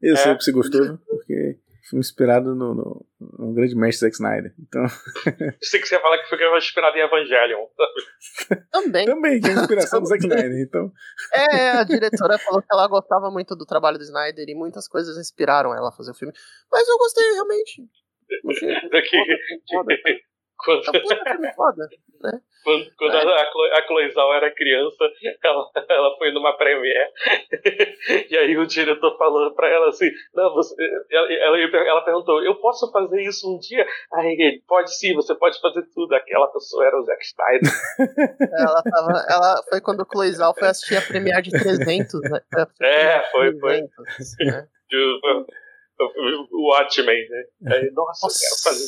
Eu sei É. que você gostou, porque foi inspirado no, no, no grande mestre Zack Snyder. Então, Sei que você fala que foi inspirado em Evangelion. Também. também, que é a inspiração do Zack Snyder. Então, É, a diretora falou que ela gostava muito do trabalho do Snyder e muitas coisas inspiraram ela a fazer o filme. Mas eu gostei realmente. Filme é Que- foda. Quando, É puta filme foda. quando, quando É. a, a Cloizal era criança, ela, ela foi numa premiere. e aí o diretor falou pra ela assim: Não, você. Ela, ela, ela perguntou: Eu posso fazer isso um dia? Aí ele: Pode sim, você pode fazer tudo. Aquela pessoa era o Zack Snyder. Ela, tava, ela foi quando o Cloizal foi assistir a Premiere de 300, né? Foi É, foi, foi. 300, né? O, Watchmen, né? Aí, nossa, eu quero fazer,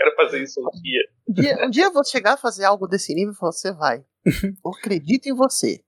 quero fazer isso um dia. Um dia, um dia eu vou chegar a fazer algo desse nível e falar, você vai. Eu acredito em você.